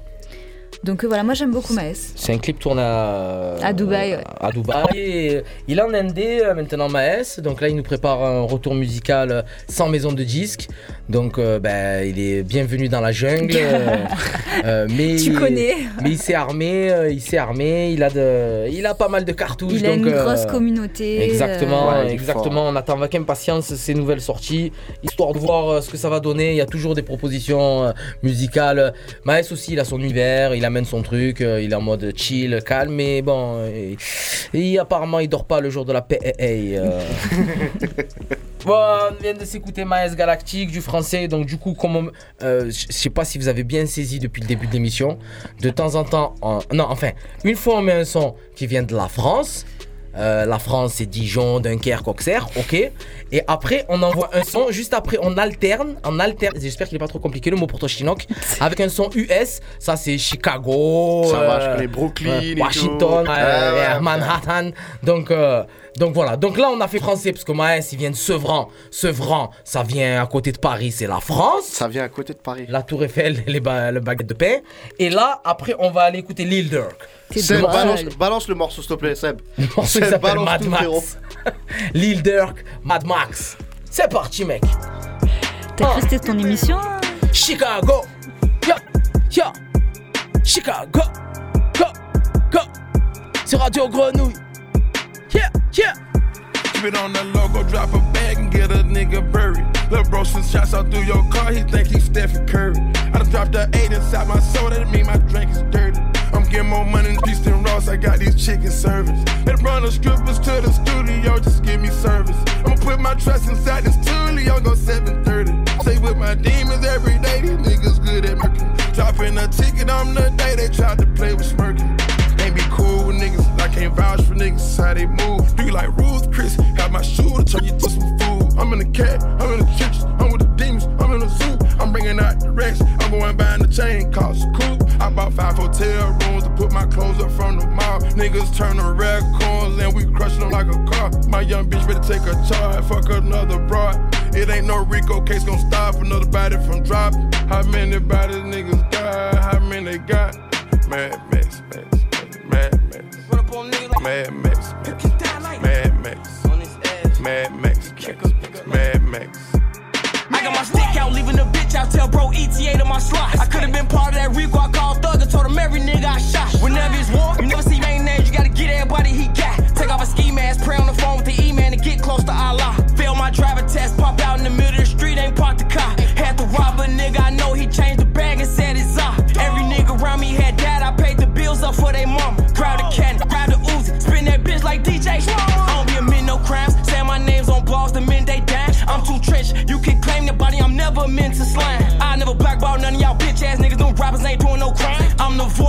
Donc euh, voilà, moi j'aime beaucoup Maes. C'est un clip tourné à, À Dubaï, ouais. À Dubaï. Et il est en Indé euh, maintenant Maes, donc là il nous prépare un retour musical sans maison de disque. Donc euh, ben, il est bienvenu dans la jungle. euh, euh, mais Tu connais. Mais il s'est armé, euh, il s'est armé, il a de, il a pas mal de cartouches. Il a donc, une euh, grosse communauté. Exactement, exactement. On attend avec impatience ces nouvelles sorties, histoire de voir euh, ce que ça va donner. Il y a toujours des propositions euh, musicales. Maes aussi, il a son univers, il amène son truc, euh, il est en mode chill, calme, mais bon, et, apparemment il dort pas le jour de la paix. Bon, on vient de s'écouter Maes Galactique du français, donc du coup, comme on- euh, je sais pas si vous avez bien saisi depuis le début de l'émission, de temps en temps, on- non, enfin, une fois on met un son qui vient de la France. euh, la France, c'est Dijon, Dunkerque, Auxerre, ok. Et après, on envoie un son. Juste après, on alterne, on alterne. J'espère qu'il est pas trop compliqué le mot pour toi, Chinook. Avec un son US, ça c'est Chicago, Ça va, je Brooklyn euh, tout. Washington. Manhattan. Donc, donc voilà. Donc là, on a fait français parce que Maes, il vient de Sevran. Sevran, ça vient à côté de Paris, c'est la France. Ça vient à côté de Paris. La Tour Eiffel, les ba- le baguette de pain. Et là, après, on va aller écouter Lil Durk. Seb, balance, balance le morceau, s'il te plaît, Seb. Le morceau s'appelle balance Mad tout, Max. Lil Durk, Mad Max. C'est parti, mec. T'as cru c'était ton émission? Chicago. Yo, yo. Chicago. Go, go. C'est Radio Grenouille. Yeah, yeah. Keep it on the logo, drop a bag and get a nigga buried. Lil' bro, since shots out through your car, he think he's Stephen Curry. I done dropped the eight inside my soda, that mean my drink is dirty. I'm getting more money than Beast and Ross, I got these chicken servers. They run the strippers to the studio, just give me service. I'ma put my trust inside this studio, go 730. Stay with my demons every day, these niggas good at murking. Dropping a ticket on the day they tried to play with smirking. Ain't be cool with niggas. I can't vouch for niggas how they move. Do you like Ruth Chris? Have my shooter turn you to some food. I'm in the cat, I'm in the churches, I'm with the demons, I'm in the zoo. I'm bringing out the racks, I'm going buying the chain, cost coupe. I bought five hotel rooms to put my clothes up from the mall. Niggas turn to red corns and we crushing them like a car. My young bitch better take a charge, fuck another broad. It ain't no Rico case gonna stop another body from dropping. How many bodies niggas got? How many got? Mad Max, Max, Mad Max. Mad Max, Max. Mad Max. Mad Max. Mad Max. I got my stick out, leaving the bitch out. Tell bro ETA to my slot. I could've been part of that Rico. I called Thug and told him every nigga I shot. Whenever it's war, you never see main names. You gotta get everybody he got. Take off a ski mask, pray on the phone with the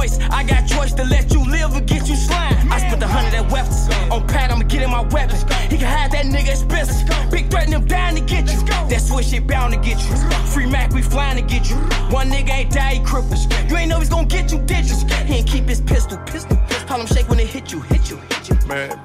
I got choice to let you live or get you slime. I spent the hundred at weapons, on pad, I'ma get in my weapons. He can have that nigga expensive, big threat and them down to get you. That switch shit bound to get you. Free Mac, we flying to get you. One nigga ain't die, he crippled. You ain't know he's gonna get you, you? He ain't keep his pistol, pistol. How him shake when it hit you, hit you, hit you. Mad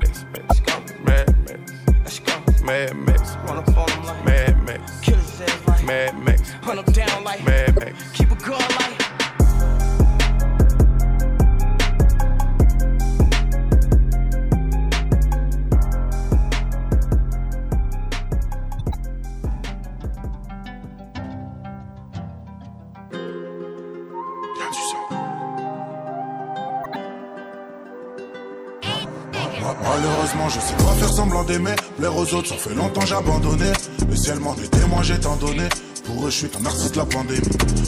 aux autres, ça fait longtemps j'ai abandonné. Le ciel m'en est témoin, j'ai tant donné. Pour eux, je suis un artiste de la pandémie.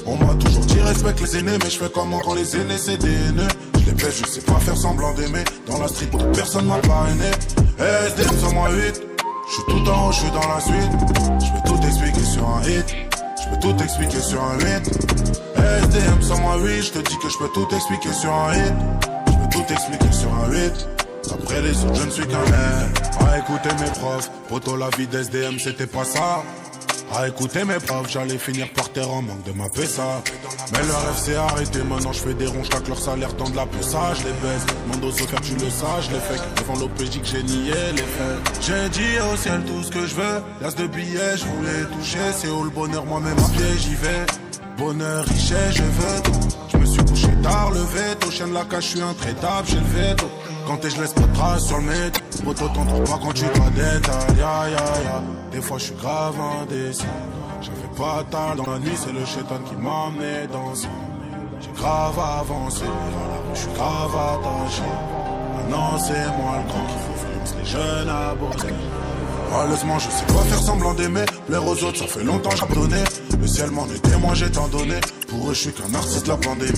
On m'a toujours dit respecte les aînés, mais je fais comment quand les aînés c'est des haineux. Je les baisse, je sais pas faire semblant d'aimer. Dans la street, personne m'a parrainé. SDM sur moi 8. Je suis tout en haut, je suis dans la suite. Je peux tout expliquer sur un hit. Je peux tout expliquer sur un 8. SDM sur moi 8. Je te dis que je peux tout expliquer sur un hit. Je peux tout expliquer sur un 8. Après les autres, je ne suis qu'un mec. À écouter mes profs. Poto, la vie d'SDM, c'était pas ça. À écouter mes profs, j'allais finir par terre en manque de ma ça. Mais leur rêve s'est arrêté, maintenant je fais des ronds, chaque leur salaire dans de la je les baisse. Mon dos faire tu le je les fais. Devant l'OPJ que j'ai nié les faits. J'ai dit au ciel tout ce que je veux. L'as de billets, je voulais toucher. C'est où le bonheur, moi-même à pied, j'y vais. Bonheur, richesse, je veux tout. Je me suis couché tard, le veto. Chien de la cage, je suis intraitable, j'ai le veto. Quand t'es, je laisse pas de traces sur le métro. Poto, t'en trouves pas quand tu dois détail. Ya, ya. Des fois, je suis grave indécis. J'avais pas tard dans la nuit, c'est le chétan qui m'a amené dans ce- J'ai grave avancé, je suis grave attaché. Maintenant, c'est moi le grand qui faut flex les jeunes bosser. Malheureusement, je sais pas faire semblant d'aimer. Plaire aux autres, ça fait longtemps que donné. Le ciel m'en est témoin, j'ai tant donné. Pour eux, je suis qu'un artiste de la pandémie.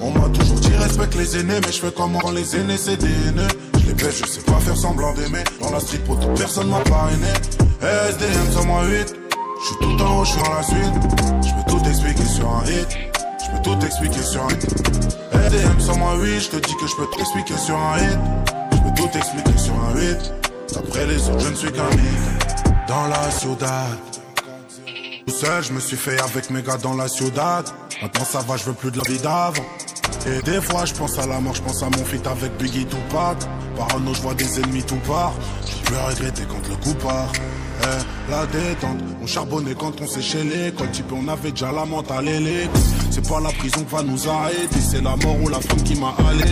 On m'a toujours dit respecte les aînés, mais je fais comment les aînés c'est des haineux. Je les baisse, je sais pas faire semblant d'aimer. Dans la street, pour toute personne m'a parrainé. SDM sur moi 8. Je suis tout en haut, je suis dans la suite. Je peux tout expliquer sur un hit. Je peux tout expliquer sur un hit. SDM sur moi 8. Je te dis que je peux tout expliquer sur un hit. Je peux tout expliquer sur un 8. Après les autres, je ne suis qu'un mythe. Dans la ciudad. Tout seul, je me suis fait avec mes gars dans la ciudad. Maintenant ça va, je veux plus de la vie d'avant. Et des fois, je pense à la mort, je pense à mon feat avec Biggie Tupac. Parano, je vois des ennemis tout part. Je peux regretter quand le coup part. La détente, on charbonnait quand on séchait les Quand type, on avait déjà la mentale et C'est pas la prison qui va nous arrêter, c'est la mort ou la femme qui m'a allé.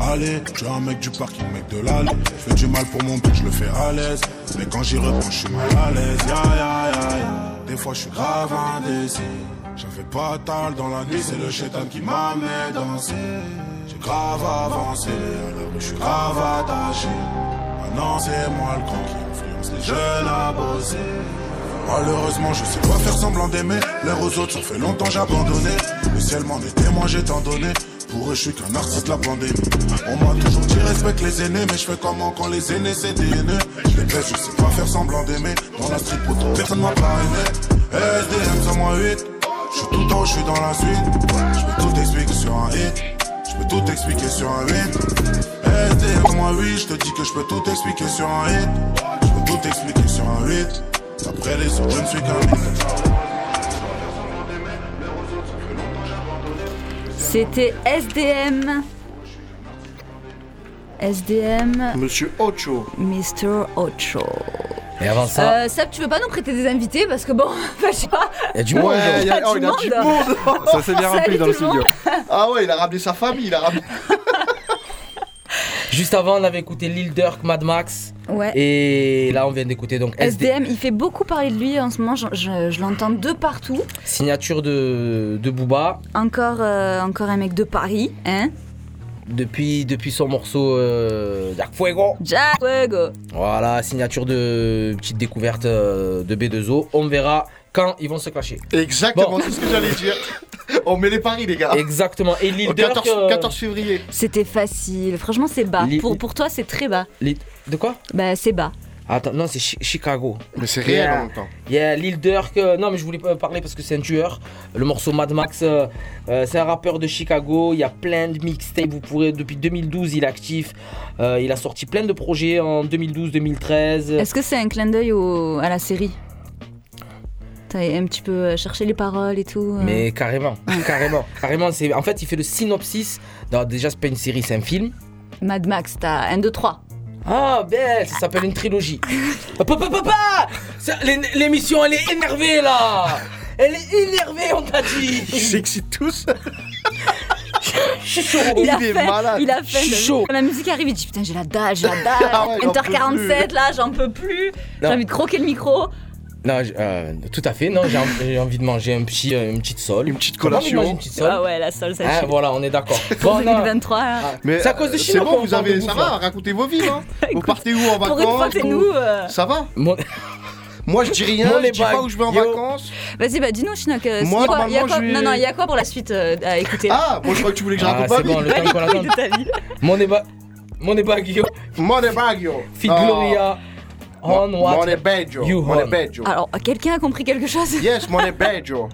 Allez, je suis un mec du parking, mec de l'allée. Je fais du mal pour mon but, je le fais à l'aise. Mais quand j'y reprends, je suis mal à l'aise. Ya, ya, ya. Des fois, je suis grave indécis. J'avais pas tard dans la nuit, c'est le chétan qui m'a mis danser. J'ai grave avancé, rue, je suis grave attaché. Maintenant, c'est moi le grand qui influence les jeunes. Malheureusement, je sais pas faire semblant d'aimer. L'air aux autres, ça fait longtemps j'ai abandonné. Le ciel m'en est témoin, j'ai tant donné. Pour eux, je suis qu'un artiste la pandémie. On m'a toujours dit respecte les aînés, mais je fais comment quand les aînés c'est des haineux. Je les baisse, je sais pas faire semblant d'aimer. Dans la street, personne m'a parrainé. SDM sur moi 8. Je suis tout en je suis dans la suite. Je peux tout expliquer sur un hit. Je peux tout expliquer sur un 8. SDM sur moi 8. Je te dis que je peux tout expliquer sur un hit. Tout expliquer sur un 8. Après les autres, je ne suis qu'un. C'était SDM. SDM. Monsieur Ocho. Mr. Ocho. Et avant ça, Euh, Seb, tu veux pas nous prêter des invités Parce que bon, je sais pas. il y a du monde. Ouais, il y a, oh, il y a du monde. Ça s'est bien rempli Salut dans le monde. studio. Ah ouais, il a ramené sa famille, il a ramené. Juste avant, on avait écouté Lil Durk, Mad Max. Ouais. Et là, on vient d'écouter donc SD. SDM, il fait beaucoup parler de lui en ce moment, je, je- je l'entends de partout. Signature de, de Booba. Encore, euh, encore un mec de Paris, hein Depuis, depuis son morceau euh, Jack Fuego. Jack Fuego. Voilà, signature de petite découverte euh, de B2O. On verra quand ils vont se clasher. Exactement, Bon. c'est ce que j'allais dire. On met les paris, les gars. Exactement. Et Durk. 14, euh, 14 février. C'était facile, franchement c'est bas. Li- Pour, pour toi c'est très bas. Lil- De quoi? Bah c'est bas. Attends, non, c'est Chi- Chicago. Mais c'est réel Yeah. en même temps. Il y a Lil Durk. euh, non, mais je voulais pas parler parce que c'est un tueur. Le morceau Mad Max, euh, euh, c'est un rappeur de Chicago. Il y a plein de mixtapes. Vous pourrez, depuis 2012, il est actif. Euh, il a sorti plein de projets en 2012-2013. Est-ce que c'est un clin d'œil au- à la série? T'as un petit peu euh, cherché les paroles et tout euh. Mais carrément, carrément, carrément. C'est en fait, il fait le synopsis. Non, déjà, c'est pas une série, c'est un film. Mad Max, t'as 1, 2, 3. Ah, belle, ça s'appelle une trilogie. Papa, papa, L'émission, elle est énervée là. Elle est énervée, on t'a dit. Ils s'excitent tous. Je suis chaud. Il, a il est faim, malade. il a Je faim. suis de- chaud. Quand la musique arrive, il dit putain j'ai la dalle, j'ai la dalle. Ah ouais, j'en peux 1h47 là, j'en peux plus. J'ai envie de croquer le micro. Non, euh, tout à fait. Non, j'ai en- j'ai envie de manger un petit, euh, une petite sole. Une petite collation. Une petite sole. Ah ouais, la seule, ça Ah, voilà, on est d'accord. Bon, non. 2023, là. Mais C'est à cause de euh, Chinois C'est bon, vous avez. Ça va, racontez vos vies, hein. Vous partez où en vacances Pour une fois, c'est vous- nous. euh. Ça va Mon- Moi, je dis rien, je dis pas où je vais en Yo. vacances. Vas-y, bah dis-nous, Chinook. euh, Moi, il y a quoi- y a quoi- Non, non, il y a quoi pour la suite euh, à écouter Ah, moi, je crois que tu voulais que je Ah, raconte ma vie. bon, le temps qu'on. Mon éba... Mon ébaguio. Mon Baggio. Fit Gloria. On what Mon Baggio. you Mon on. Baggio. Alors, quelqu'un a compris quelque chose? Yes, mon Baggio.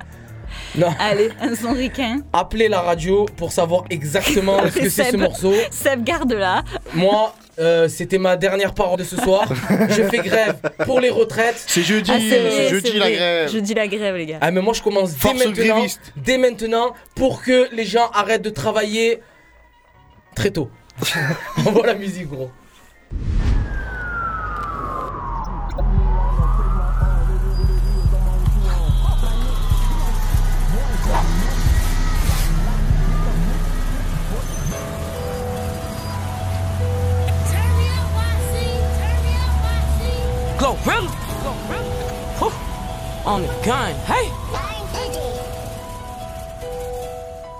Non. Allez, un son ricain. Appelez la radio pour savoir exactement ce que c'est ce morceau. Seb, garde là. Moi, euh, c'était ma dernière parole de ce soir. Je fais grève pour les retraites. C'est jeudi, Ah, vrai, jeudi la grève. Jeudi la grève, les gars. Ah mais moi je commence dès maintenant, gréviste. dès maintenant pour que les gens arrêtent de travailler très tôt. Envoie la musique gros. Gun, hey.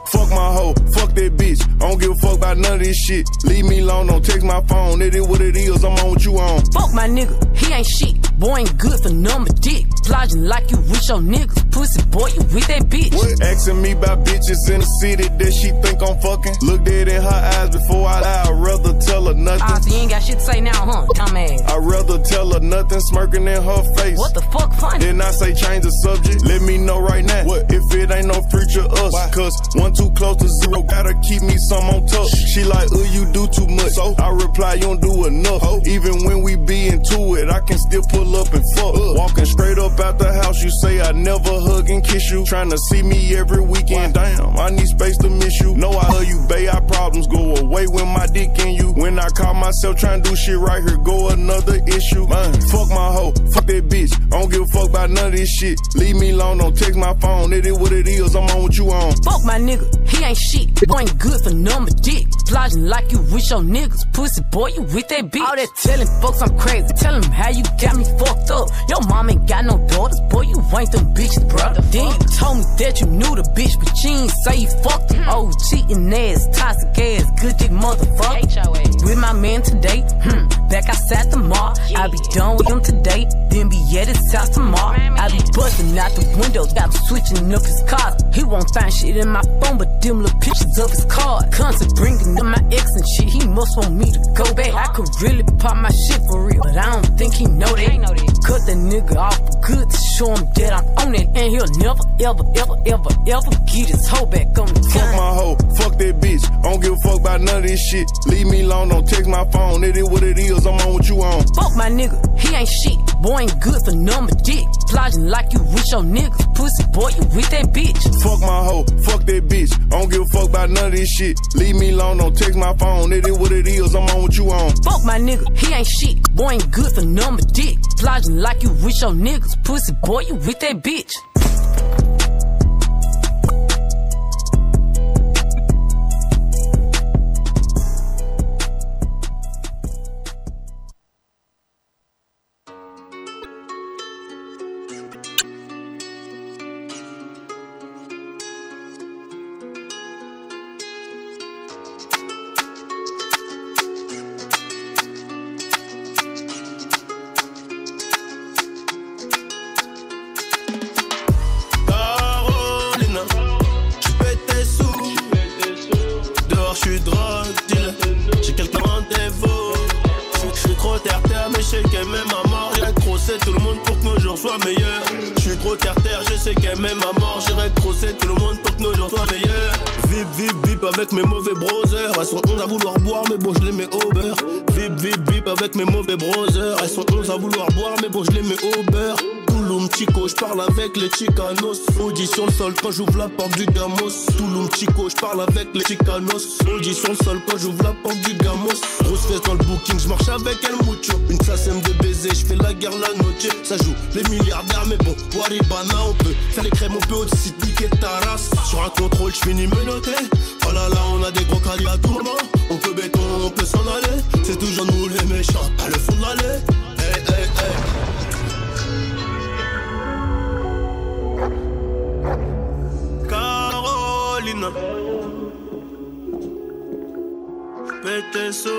Fuck my hoe, fuck that bitch. I don't give a fuck about none of this shit. Leave me alone, don't text my phone. It is what it is, I'm on what you on. Fuck my nigga, he ain't shit. Boy ain't good for number dick. Plodging like you with your niggas. Pussy boy, you with that bitch. What? Asking me about bitches in the city that she think I'm fucking. Look dead in her eyes before I lie. I'd rather tell her nothing. Ah, so you ain't got shit to say now, huh? Dumbass. I'd rather tell her nothing, smirking in her face. What the fuck funny? Then I say change the subject. Let me know right now. What if it ain't no future us? Cause one too close to zero, gotta keep me some on top. She like, uh, you do too much. So I reply, you don't do enough. Even when we be into it, I can still pull up and fuck. Walking straight up out the house, you say I never hug and kiss you. Trying to see me every weekend. Damn, I need space to miss you. No, I love you, babe. Our problems go away when my dick in you. When I call myself trying to do shit right here, go another issue. Man, fuck my hoe, fuck that bitch. I don't give a fuck about none of this shit. Leave me alone, don't text my phone. It is what it is, I'm on what you on. Fuck my nigga, he ain't shit. Boy ain't good for number dick. Plodging like you with your niggas. Pussy boy, you with that bitch. All that telling folks I'm crazy. Tell them how you got me fucked up. Your mom ain't got no daughters. Boy, you ain't them bitches, bro. Then you told me that you knew the bitch, but she ain't say you fucked her. Oh, cheating ass, toxic ass, good dick motherfucker. With my man today, hmm, back outside the mall. I be done with him today, then be at his house tomorrow. I be busting out the window, got switching up his cars. He won't find shit in my phone, but them little pictures of his car. Constant bringing up my ex and shit, he must want me to go back. I could really pop my shit for real, but I don't think he know that. Cut the nigga off for good to show him that I'm on it, and he'll never, ever, ever, ever, ever get his hoe back on the Fuck my hoe, fuck that bitch. I don't give a fuck about none of this shit. Leave me alone, don't text my phone. It is what it is, I'm on what you on. Fuck my nigga, he ain't shit. Boy ain't good for number dick. Plodging like you with your niggas. Pussy boy, you with that bitch. Fuck my hoe, fuck that bitch. I don't give a fuck about none of this shit. Leave me alone, don't text my phone. It is what it is, I'm on what you on. Fuck my nigga, he ain't shit. Boy ain't good for number dick. Plodging like you with your niggas. Pussy boy, you with that bitch. Chico, je parle avec les Chicanos. Audition le sol quand j'ouvre la porte du Gamos. Touloum Chico, je parle avec les Chicanos. Audition le sol quand j'ouvre la porte du Gamos. Grosse fesse dans le booking, je marche avec El Mucho. Une sasème de baiser, je fais la guerre la noche. Ça joue les milliardaires, mais bon, Waribana, on peut faire les crèmes, on peut aussi piquer ta race. Sur un contrôle, je finis menotté. Oh là là, on a des gros caddies à. On peut béton, on peut s'en aller. C'est toujours nous les méchants, à le fond de l'allée. Hey, hey, hey. Caroline. Pétesso.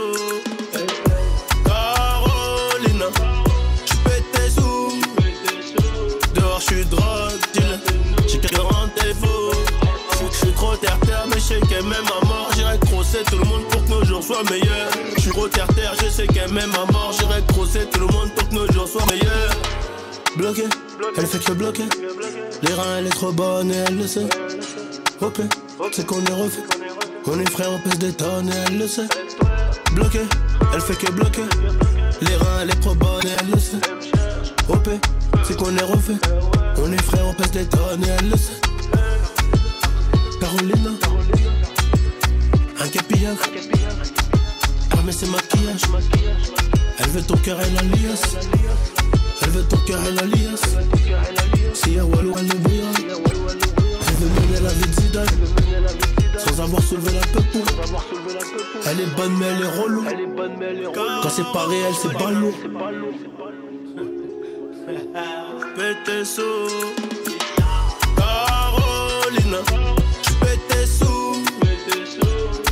Caroline. Tu pètes tes sous. Dehors, je suis drogue deal. J'ai quelques rendez-vous. Je suis trop terre-terre, mais je sais qu'elle m'aime à mort. J'irai crosser tout le monde pour que nos jours soient meilleurs. Je suis trop terre-terre, je sais qu'elle m'aime à mort. J'irai crosser tout le monde pour que nos jours soient meilleurs. Bloqué, elle fait que bloquer. Les reins, elle est trop bonne et elle le sait. OP, c'est qu'on est refait. On est frère, on pèse des tonnes et elle le sait. Bloqué, elle fait que bloquer. Les reins, elle est trop bonne et elle le sait. OP, c'est qu'on est refait. On est frère, on pèse des tonnes et elle le sait. Carolina, un capillage. Armé ses maquillages. Elle veut ton cœur et l'alliance. Elle veut ton cœur et l'alliance. Si y'a Walou, elle. Elle veut mener la vie. Sans avoir soulevé la peuple. Elle est bonne, mais elle est relou. Quand c'est pas réel, c'est pas lourd. Pété sous Carolina, j'suis pété sous.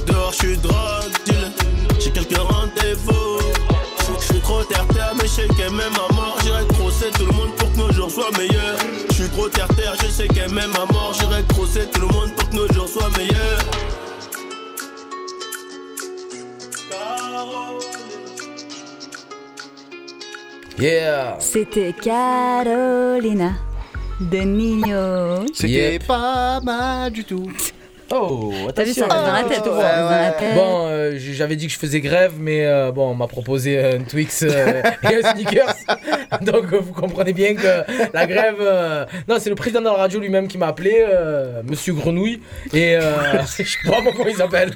Dehors, j'suis drogue dealer. J'ai quelques rendez-vous. J'suis trop terre-terre, mais je sais mort. J'irai crosser tout le monde pour que nos jours soient meilleurs. J'suis trop terre-terre, je sais qu'elle m'aime à mort. J'irai crosser tout le monde pour que nos jours soient meilleurs. Yeah. C'était Carolina de Nino. C'était Yep. pas mal du tout. Oh, T'as vu, ça reste dans la tête. Ouais, ouais. tête. Bon, euh, j'avais dit que je faisais grève, mais euh, bon, on m'a proposé un Twix euh, et un Snickers. Donc, euh, vous comprenez bien que la grève. euh, Non, c'est le président de la radio lui-même qui m'a appelé, euh, Monsieur Grenouille. Et euh, je sais pas comment il s'appelle.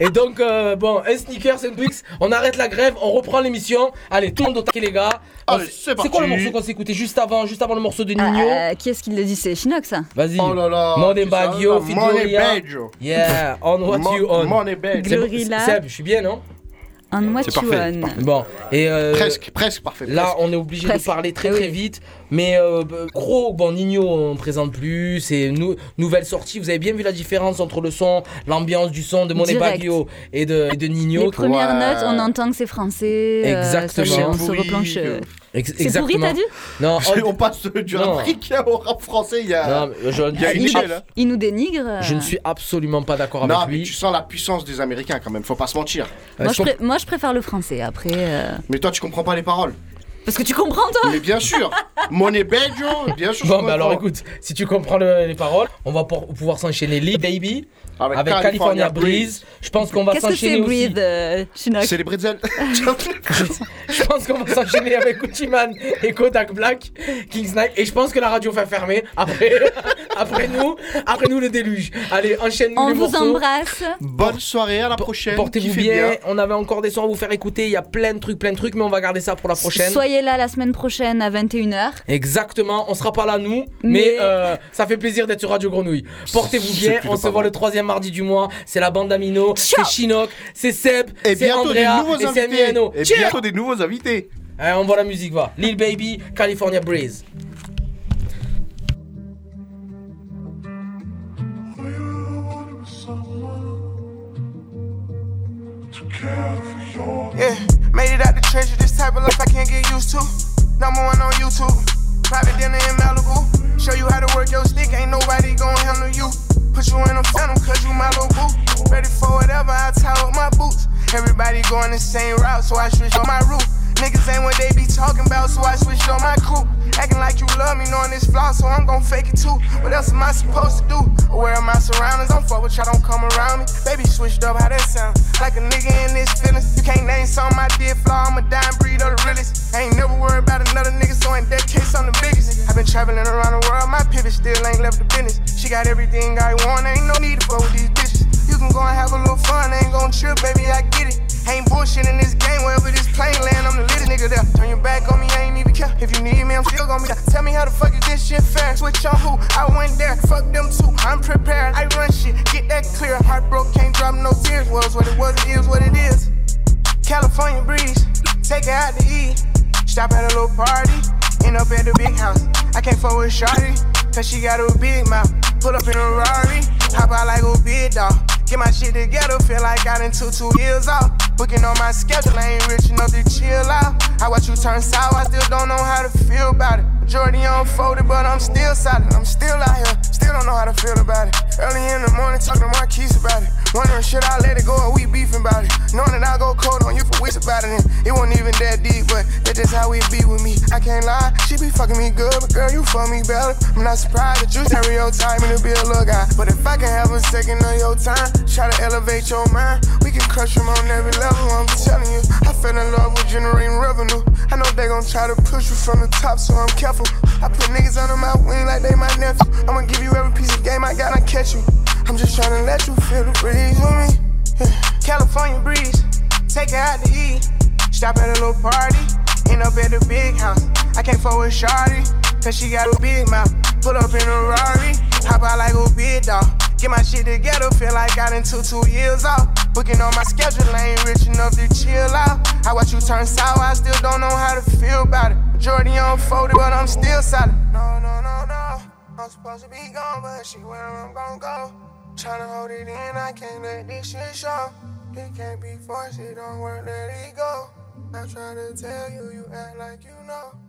Et donc, euh, bon, un Snickers, un Twix, on arrête la grève, on reprend l'émission. Allez, tout le monde au taquet, les gars. Allez, c'est C'est quoi le morceau qu'on s'est écouté juste avant, juste avant le morceau de Ah, Nino euh, qui est-ce qui le dit? C'est Chinox, ça Vas-y. Oh là là. Money Baggio, Money. Baggio. Yeah, on what Mo- you on. Money Baggio. Seb, je suis bien, non? On what C'est you parfait, on. parfait. Bon, et euh, Presque, presque parfait. Là, presque. on est obligé Presque. de parler très très vite. Mais euh, gros, bon, Nino, on présente plus. C'est nou nouvelle sortie. Vous avez bien vu la différence entre le son, l'ambiance du son de Monet. Baggio et de, et de Nino? Les premières Ouais. notes, on entend que c'est français. euh, Exactement. on se replanche. C'est pourri, exactement. t'as dit Non, C'est- oh, On passe du africain au rap français. Il y a. non, je, Il y a une il, échelle, hein. il nous dénigre. euh. je ne suis absolument pas d'accord Non, avec mais lui. tu sens la puissance des Américains quand même. Faut pas se mentir. Moi je je, pré- moi, je préfère le français après. euh, Mais toi, tu comprends pas les paroles. Parce que tu comprends, toi Mais bien sûr. Money Baggio, bien sûr. Bon, bah alors écoute, si tu comprends le- les paroles, on va pour- pouvoir s'enchaîner Lee Baby Avec, avec California, Breeze. Je pense qu'on va Qu'est-ce que s'enchaîner c'est aussi. Breathe, euh, Chinook C'est les bretzels. Je pense qu'on va s'enchaîner avec Gucci Man et Kodak Black, King's Night. Et je pense que la radio va fermer après, après nous, après nous le déluge. Allez, enchaîne-nous On les vous morceaux. embrasse. Bonne soirée, à la prochaine. Portez-vous Kiffez bien. On avait encore des sons à vous faire écouter. Il y a plein de trucs, plein de trucs, mais on va garder ça pour la prochaine. Soyez là la semaine prochaine à 21h. Exactement, on sera pas là nous, mais, Mais- euh, ça fait plaisir d'être sur Radio Grenouille. Portez-vous bien, on se voit le troisième mardi du mois. C'est la bande Amino, c'est Chinook, c'est Seb, Et c'est bientôt des Andrea nouveaux et c'est invités. Miano. Et Cheers bientôt des nouveaux invités. Allez, on voit la musique va. Lil Baby, California Breeze. Yeah, made it out the treasure. This type of life I can't get used to. Number one on YouTube. Private dinner in Malibu. Show you how to work your stick. Ain't nobody gonna handle you. Put you in a phantom cause you my little boo. Ready for whatever, I tie up my boots. Everybody going the same route, so I switch on my route. Niggas ain't what they be talking about, so I switched on my crew. Acting like you love me, knowing this flaw, so I'm gon' fake it too. What else am I supposed to do? Aware of my surroundings, don't fuck with y'all, don't come around me. Baby switched up, how that sound? Like a nigga in this feelings. You can't name something I did flaw, I'm a dying breed of the realest. Ain't never worried about another nigga, so in that case, I'm the biggest. I've been traveling around the world, my pivot still ain't left the business. She got everything I want, ain't no need to fuck with these bitches. You can go and have a little fun, ain't gon' trip, baby, I get it. Ain't bullshit in this game, wherever this plane land, I'm the little nigga there. Turn your back on me, I ain't even care. If you need me, I'm still gon' be there. Tell me how the fuck is this shit fair? Switch on who? I went there, fuck them too. I'm prepared, I run shit, get that clear. Heart broke, can't drop no tears. Was what it was, it is what it is. California breeze, take her out to eat. Stop at a little party, end up at the big house. I can't fuck with Shawty, cause she got a big mouth. Pull up in a Rari, hop out like a big dog. Get my shit together, feel like I done took two years off. Booking on my schedule, I ain't rich enough to chill out. I watch you turn sour, I still don't know how to feel about it. Majority unfolded, but I'm still solid. I'm still out here, still don't know how to feel about it. Early in the morning, talking to Marquise about it. Wondering, should I let it go or we beefing about it? Knowing that I go cold on you for weeks about it. And it wasn't even that deep, but that's just how it be with me. I can't lie, she be fucking me good, but girl, you fuck me better. I'm not surprised that you stereotype me to be a little guy. But if I can have a second of your time, try to elevate your mind, we can crush them on every level. I'm telling you, I fell in love with generating revenue. I know they gon' try to push you from the top, so I'm careful. I put niggas under my wing like they my nephew. I'ma give you every piece of game I got, I catch you. I'm just trying to let you feel the breeze with me. Yeah. California breeze, take her out to eat. Stop at a little party, end up at the big house. I can't fuck with Shorty, cause she got a big mouth. Pull up in a Rari, hop out like a big dog. Get my shit together, feel like I done took two years off. Booking on my schedule, I ain't rich enough to chill out. I watch you turn sour, I still don't know how to feel about it. Majority unfolded, but I'm still solid. No, no, no, no. I'm supposed to be gone, but she where I'm gon' go. Tryna hold it in, I can't let this shit show. It can't be forced, it don't work, let it go. I try to tell you, you act like you know.